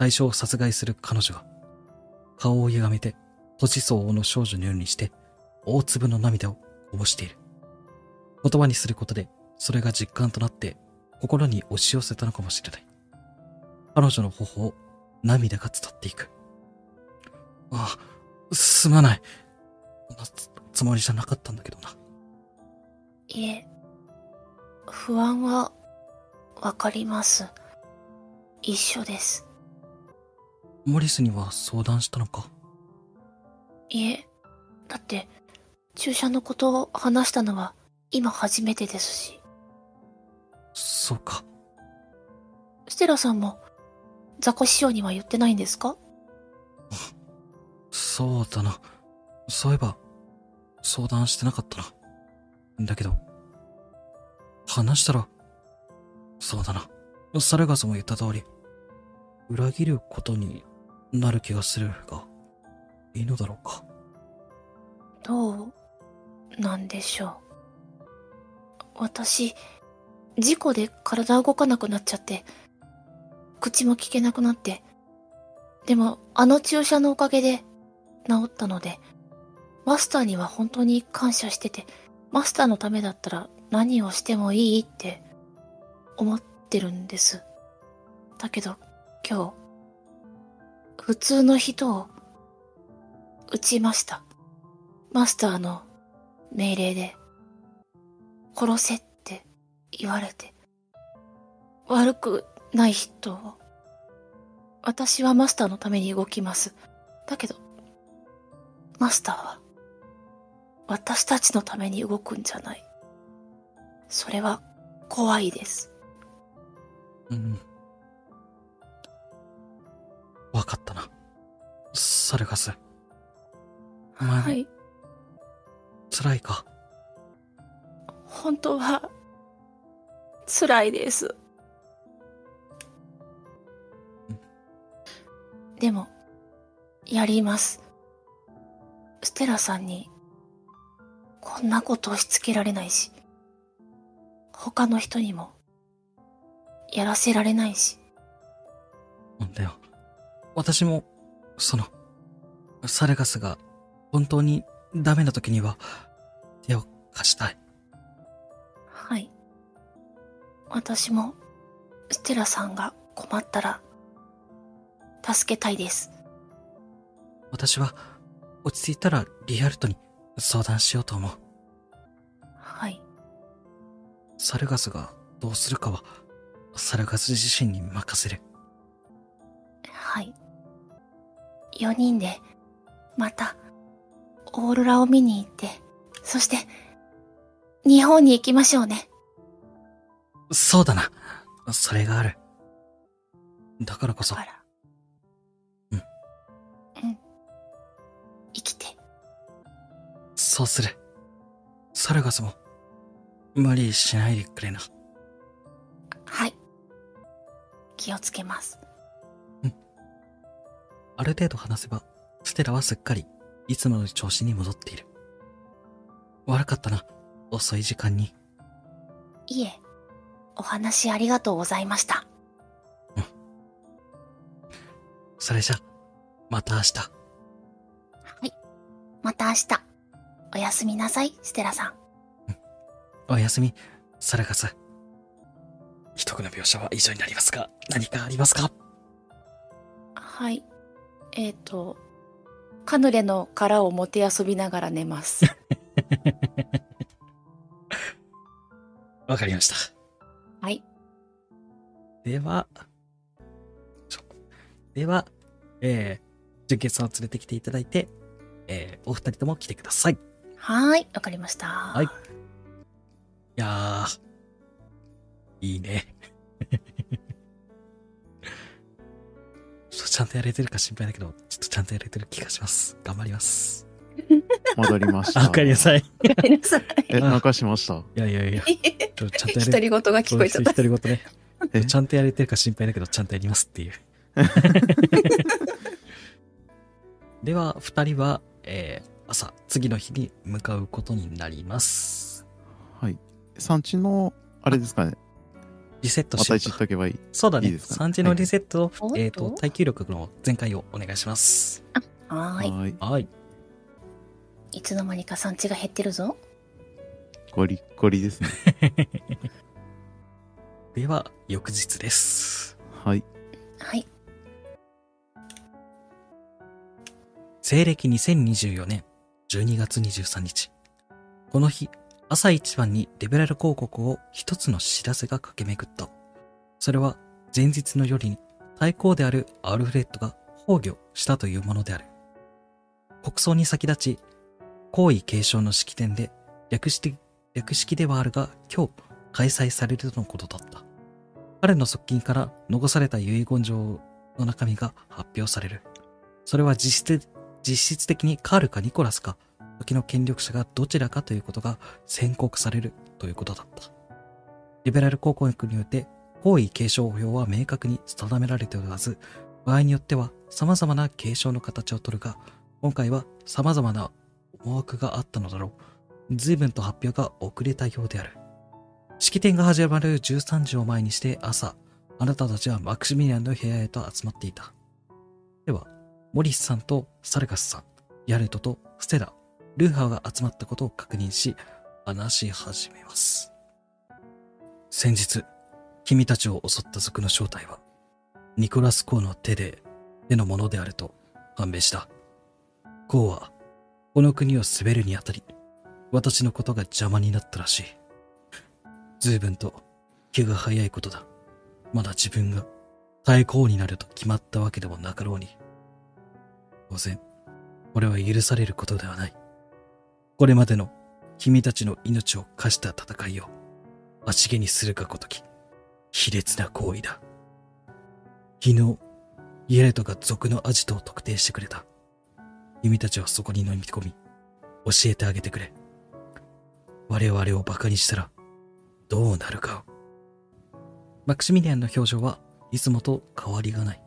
対象を殺害する彼女が、顔を歪めて、年相応の少女のようにして、大粒の涙をこぼしている。言葉にすることで、それが実感となって、心に押し寄せたのかもしれない。彼女の頬を涙が伝っていく。ああ、すまない。こんなつつもりじゃなかったんだけどな。いえ、不安は、わかります。一緒です。モリスには相談したのか？いえ、だって、注射のことを話したのは今初めてですし、そうか。ステラさんも雑魚師匠には言ってないんですか？そうだな。そういえば、相談してなかったな。だけど、話したら、そうだな。サルガスも言った通り、裏切ることになる気がするが、いいのだろうか？どうなんでしょう。私、事故で体動かなくなっちゃって、口も聞けなくなって、でもあの注射のおかげで治ったので、マスターには本当に感謝してて、マスターのためだったら何をしてもいいって思ってるんです。だけど今日、普通の人を撃ちました。マスターの命令で、殺せって言われて、悪くない人を、私はマスターのために動きます。だけど、マスターは、私たちのために動くんじゃない。それは怖いです。うん。わかったな。サルガス。お前もはい。辛いか？本当は、辛いです。でも、やります。ステラさんに、こんなこと押し付けられないし、他の人にも、やらせられないし。なんだよ。私も、その、サルガスが本当にダメな時には手を貸したい。はい。私も、ステラさんが困ったら、助けたいです。私は落ち着いたらリアルトに相談しようと思う。はい。サルガスがどうするかはサルガス自身に任せる。はい。4人で、また、オーロラを見に行って、そして、日本に行きましょうね。そうだな。それがある。だからこそ。うん。うん。生きて。そうする。サルガスも無理しないでくれな。はい。気をつけます。ある程度話せば、ステラはすっかりいつもの調子に戻っている。悪かったな。遅い時間に。いえ、お話ありがとうございました。それじゃ、また明日。はい。また明日。おやすみなさい、ステラさん。おやすみ、サルガス。一言の描写は以上になりますが、何かありますか？はい。えっ、と、カヌレの殻をもてあそびながら寝ます。わかりました。はい。では、では、えー、純潔さんを連れてきていただいて、えー、お二人とも来てください。いはーい。わかりました。はいやー、いいね。ちゃんとやれてるか心配だけど、ちょっとちゃんとやれてる気がします。頑張ります。戻りました。あ、おかえりなさい。いごめんなさい。え、なんかしました？やいやいや、ちょっとちゃんとやれ独り言が聞こえちゃった。独り言ね。え？ちゃんとやれてるか心配だけど、ちゃんとやりますっていう。では、二人は、えー、朝、次の日に向かうことになります。はい。産地の、あれですかね。リセットましたようか一言っとけばいい。そうだね。いいですか？3時のリセットを、はいえっ、とおっ、と耐久力の全開をお願いします。はーい。はい。はい。いつの間にか産地が減ってるぞ。ゴリッゴリですね。では、翌日です。はい。はい。西暦2024年12月23日。この日、朝一番にリベラル広告を一つの知らせが駆け巡った。それは前日の夜に対抗であるアルフレッドが崩御したというものである。国葬に先立ち、皇位継承の式典で略式略式ではあるが今日開催されるとのことだった。彼の側近から残された遺言状の中身が発表される。それは実質実質的にカールかニコラスか時の権力者がどちらかということが宣告されるということだった。リベラル広告によって皇位継承法は明確に定められておらず、場合によっては様々な継承の形をとるが、今回は様々な思惑があったのだろう。随分と発表が遅れたようである。式典が始まる13時を前にして朝、あなたたちはマクシミリアンの部屋へと集まっていた。では、モリスさんとサルガスさん、ヤルトとステラ、ルーハーが集まったことを確認し、話し始めます。先日、君たちを襲った族の正体は、ニコラス・コーの手で、手のものであると判明した。コーは、この国を滑るにあたり、私のことが邪魔になったらしい。随分と気が早いことだ。まだ自分が対抗になると決まったわけでもなかろうに。当然、これは許されることではない。これまでの君たちの命を課した戦いを足毛にするがごとき、卑劣な行為だ。昨日、イエレトが族のアジトを特定してくれた。君たちはそこに飲み込み、教えてあげてくれ。我々を馬鹿にしたら、どうなるかマクシミリアンの表情はいつもと変わりがない。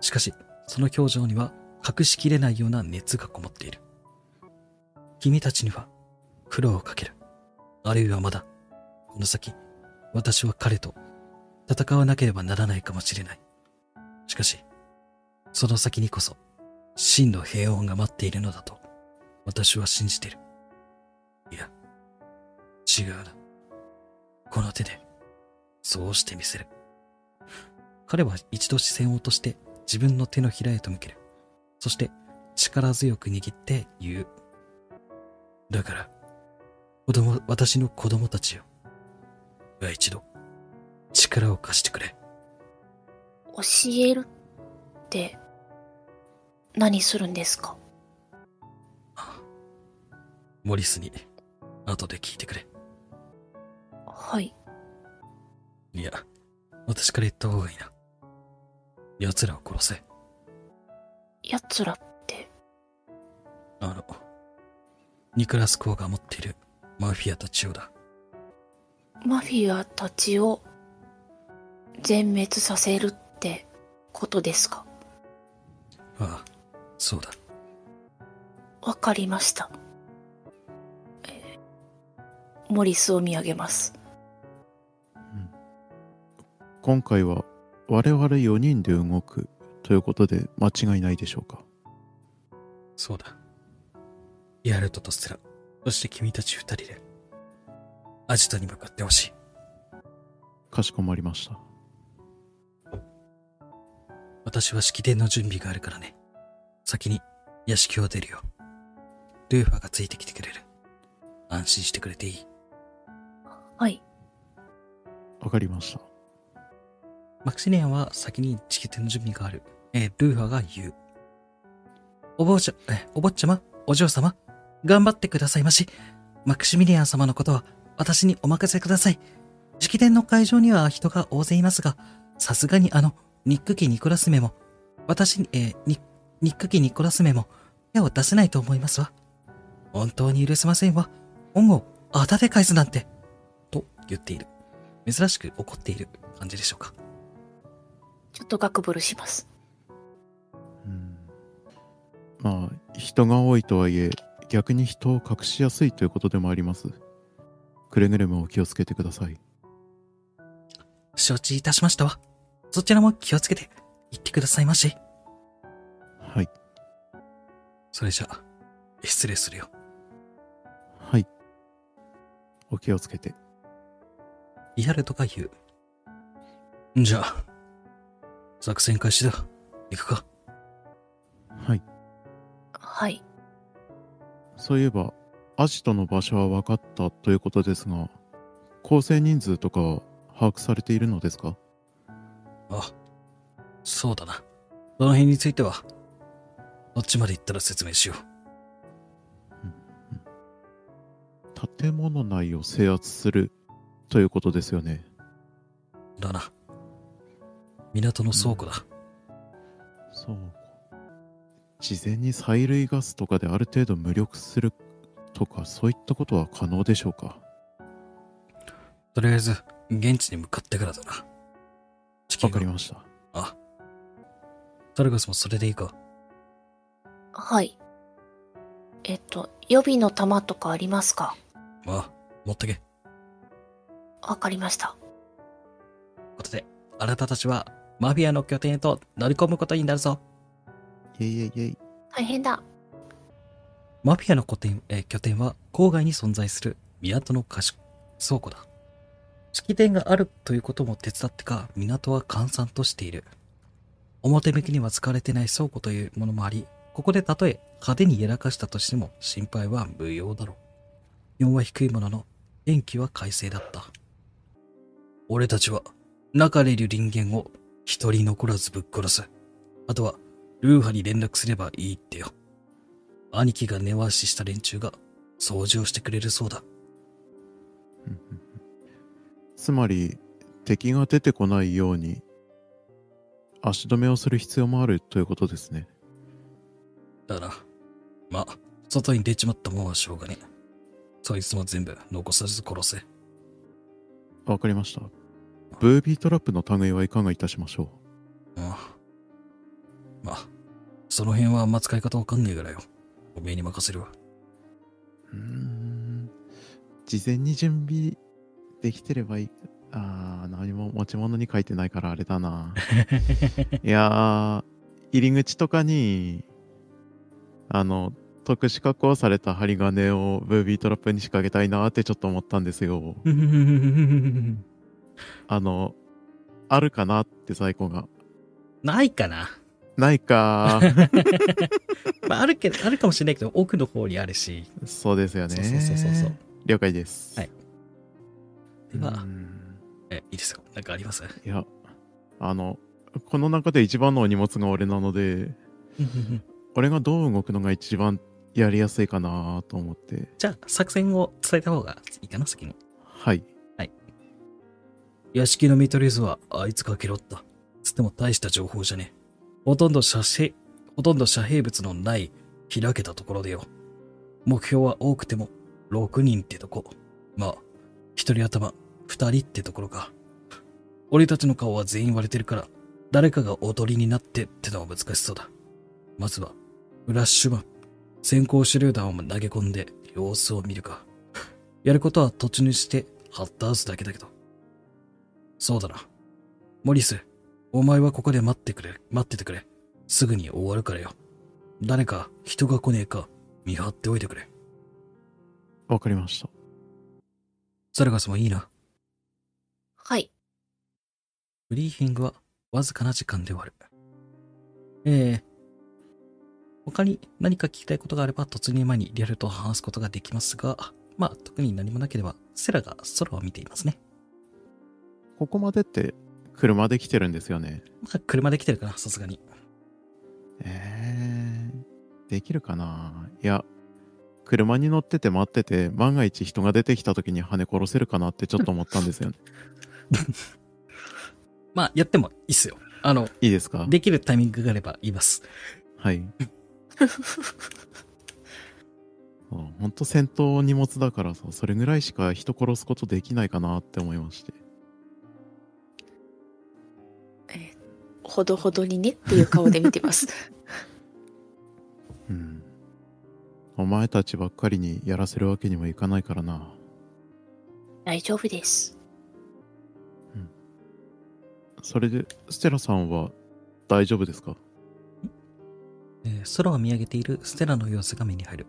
しかし、その表情には隠しきれないような熱がこもっている。君たちには苦労をかける。あるいはまだ、この先、私は彼と戦わなければならないかもしれない。しかし、その先にこそ、真の平穏が待っているのだと、私は信じている。いや、違うな。この手で、そうしてみせる。彼は一度視線を落として自分の手のひらへと向ける。そして力強く握って言う。だから、子供、私の子供たちよ。が一度、力を貸してくれ。教えるって、何するんですか？モリスに、後で聞いてくれ。はい。いや、私から言った方がいいな。奴らを殺せ。奴らって、あの、ニクラス・コーが持っているマフィアたちをだ。マフィアたちを全滅させるってことですか？ああ、そうだ。わかりました。えーモリスを見上げます。今回は我々4人で動くということで間違いないでしょうか？そうだ。ヤルトとステラ、そして君たち二人で、アジトに向かってほしい。かしこまりました私は式典の準備があるからね。先に屋敷を出るよ。ルーファがついてきてくれる。安心してくれていい。はい。わかりましたマクシリアンは先に式典の準備がある。えールーファが言う。お坊ちゃ、え、お坊ちゃま、お嬢様、頑張ってくださいまし。マクシミリアン様のことは私にお任せください。式典の会場には人が大勢いますが、さすがにあの、ニック家ニコラスメも、私に、えーニニック家ニコラスメも手を出せないと思いますわ。本当に許せませんわ。恩をあだで返すなんて。と言っている。珍しく怒っている感じでしょうか。ちょっとガクブルします。うんまあ人が多いとはいえ逆に人を隠しやすいということでもありますくれぐれもお気をつけてください承知いたしましたわ。そちらも気をつけて行ってくださいまし。はいそれじゃあ、失礼するよ。はいお気をつけてリアルとか言う。じゃあ、作戦開始だ。行くか。はいはい。そういえばアジトの場所は分かったということですが構成人数とかは把握されているのですか？あ、そうだな。その辺については、こっちまで行ったら説明しよ建物内を制圧するということですよねう。だな。港の倉庫だ。そう事前に催涙ガスとかである程度無力するとかそういったことは可能でしょうか？とりあえず、現地に向かってからだな。わかりましたあ。タルガスもそれでいいか。はい。えっと、予備の弾とかありますか？あ、持ってけ。わかりました。ことで、あなたたちはマフィアの拠点へと乗り込むことになるぞ。イェイイェイイェイ大変だ。マフィアの拠点,、えー拠点は郊外に存在する港の貸し倉庫だ。式典があるということも手伝ってか、港は閑散としている。表向きには使われてない倉庫というものもあり、ここでたとえ派手にやらかしたとしても心配は無用だろう。気温は低いものの、天気は快晴だった。俺たちは中にいる人間を一人残らずぶっ殺す。あとは、ルーハに連絡すればいいってよ。兄貴が根回しした連中が掃除をしてくれるそうだ。つまり敵が出てこないように足止めをする必要もあるということですねだな。ま、外に出ちまったもんはしょうがねえ。そいつも全部残さず殺せ。わかりましたブービートラップの類はいかがいたしましょああまあ、その辺はあんま使い方わかんねえからよ。おめえに任せるわ。うん事前に準備できてればいいあー何も持ち物に書いてないからあれだな いやー入り口とかにあの特殊加工された針金をブービートラップに仕掛けたいなってちょっと思ったんですよ あのあるかなって在庫がないかな。ないか。ー まあ、あるけど、あるかもしれないけど、奥の方にあるし。そうですよね。そうそうそうそう了解です。はい。ではう、ん。え、いいですよ。なんかあります？いやあのこの中で一番のお荷物が俺なので俺がどう動くのが一番やりやすいかなと思って。じゃあ、作戦を伝えた方がいいかな、先に。はい。屋敷の見取り図はあいつが拾った。つっても大した情報じゃねえ。ほとんど遮蔽、ほとんど遮蔽物のない開けたところでよ。目標は多くても6人ってとこ。まあ、一人頭2人ってところか。俺たちの顔は全員割れてるから、誰かが踊りになってってのは難しそうだ。まずは、フラッシュマン、先行手榴弾を投げ込んで様子を見るか。やることは突入してハッターズだけだけど。そうだな。モリス、お前はここで待ってくれ、待っててくれ。すぐに終わるからよ。誰か人が来ねえか見張っておいてくれ。わかりましたサルガスもいいな。はい。ブリーフィングはわずかな時間で終わる。ええ他に何か聞きたいことがあれば突入前にリアルと話すことができますが、まあ特に何もなければセラが空を見ていますね。ここまでって車で来てるんですよねまあ車で来てるかな、さすがに。えー、できるかな？いや車に乗ってて待ってて万が一人が出てきた時に跳ね殺せるかなってちょっと思ったんですよね まあやってもいいっすよ。あの、いいですか？できるタイミングがあれば言います。はいほんと戦闘荷物だからさそれぐらいしか人殺すことできないかなって思いましてほどほどにねっていう顔で見てます。うんお前たちばっかりにやらせるわけにもいかないからな大丈夫です。それでステラさんは大丈夫ですか？えー空を見上げているステラの様子が目に入る。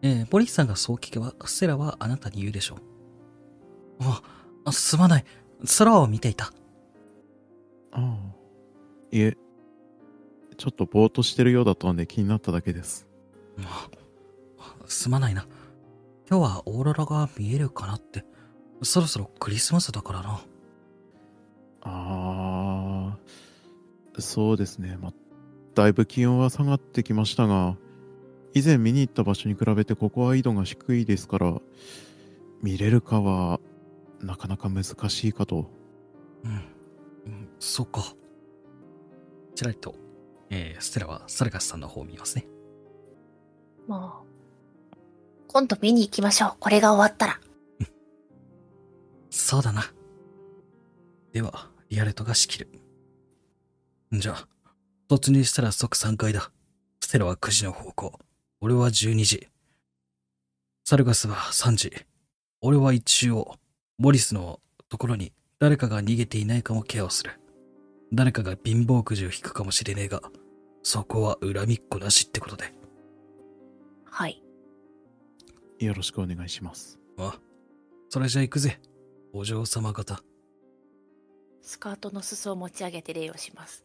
えー、ボリスさんがそう聞けば、ステラはあなたに言うでしょう。あ、あすまない。空を見ていた。ああいえちょっとぼーっとしてるようだったんで気になっただけですあすまないな。今日はオーロラが見えるかなって。そろそろクリスマスだからな。ああそうですねまあだいぶ気温は下がってきましたが以前見に行った場所に比べてここは緯度が低いですから見れるかはなかなか難しいかとうん。うん、そっか。ちらりと、えー、ステラはサルガスさんの方を見ますね。もう、今度見に行きましょう。これが終わったら。そうだな。では、リアルトが仕切る。じゃあ、突入したら即3階だ。ステラは9時の方向。俺は12時。サルガスは3時。俺は一応、モリスのところに誰かが逃げていないかもケアをする。誰かが貧乏くじを引くかもしれねえが、そこは恨みっこなしってことで。はい。よろしくお願いしますあ、それじゃ行くぜ。お嬢様方。スカートの裾を持ち上げて礼をします。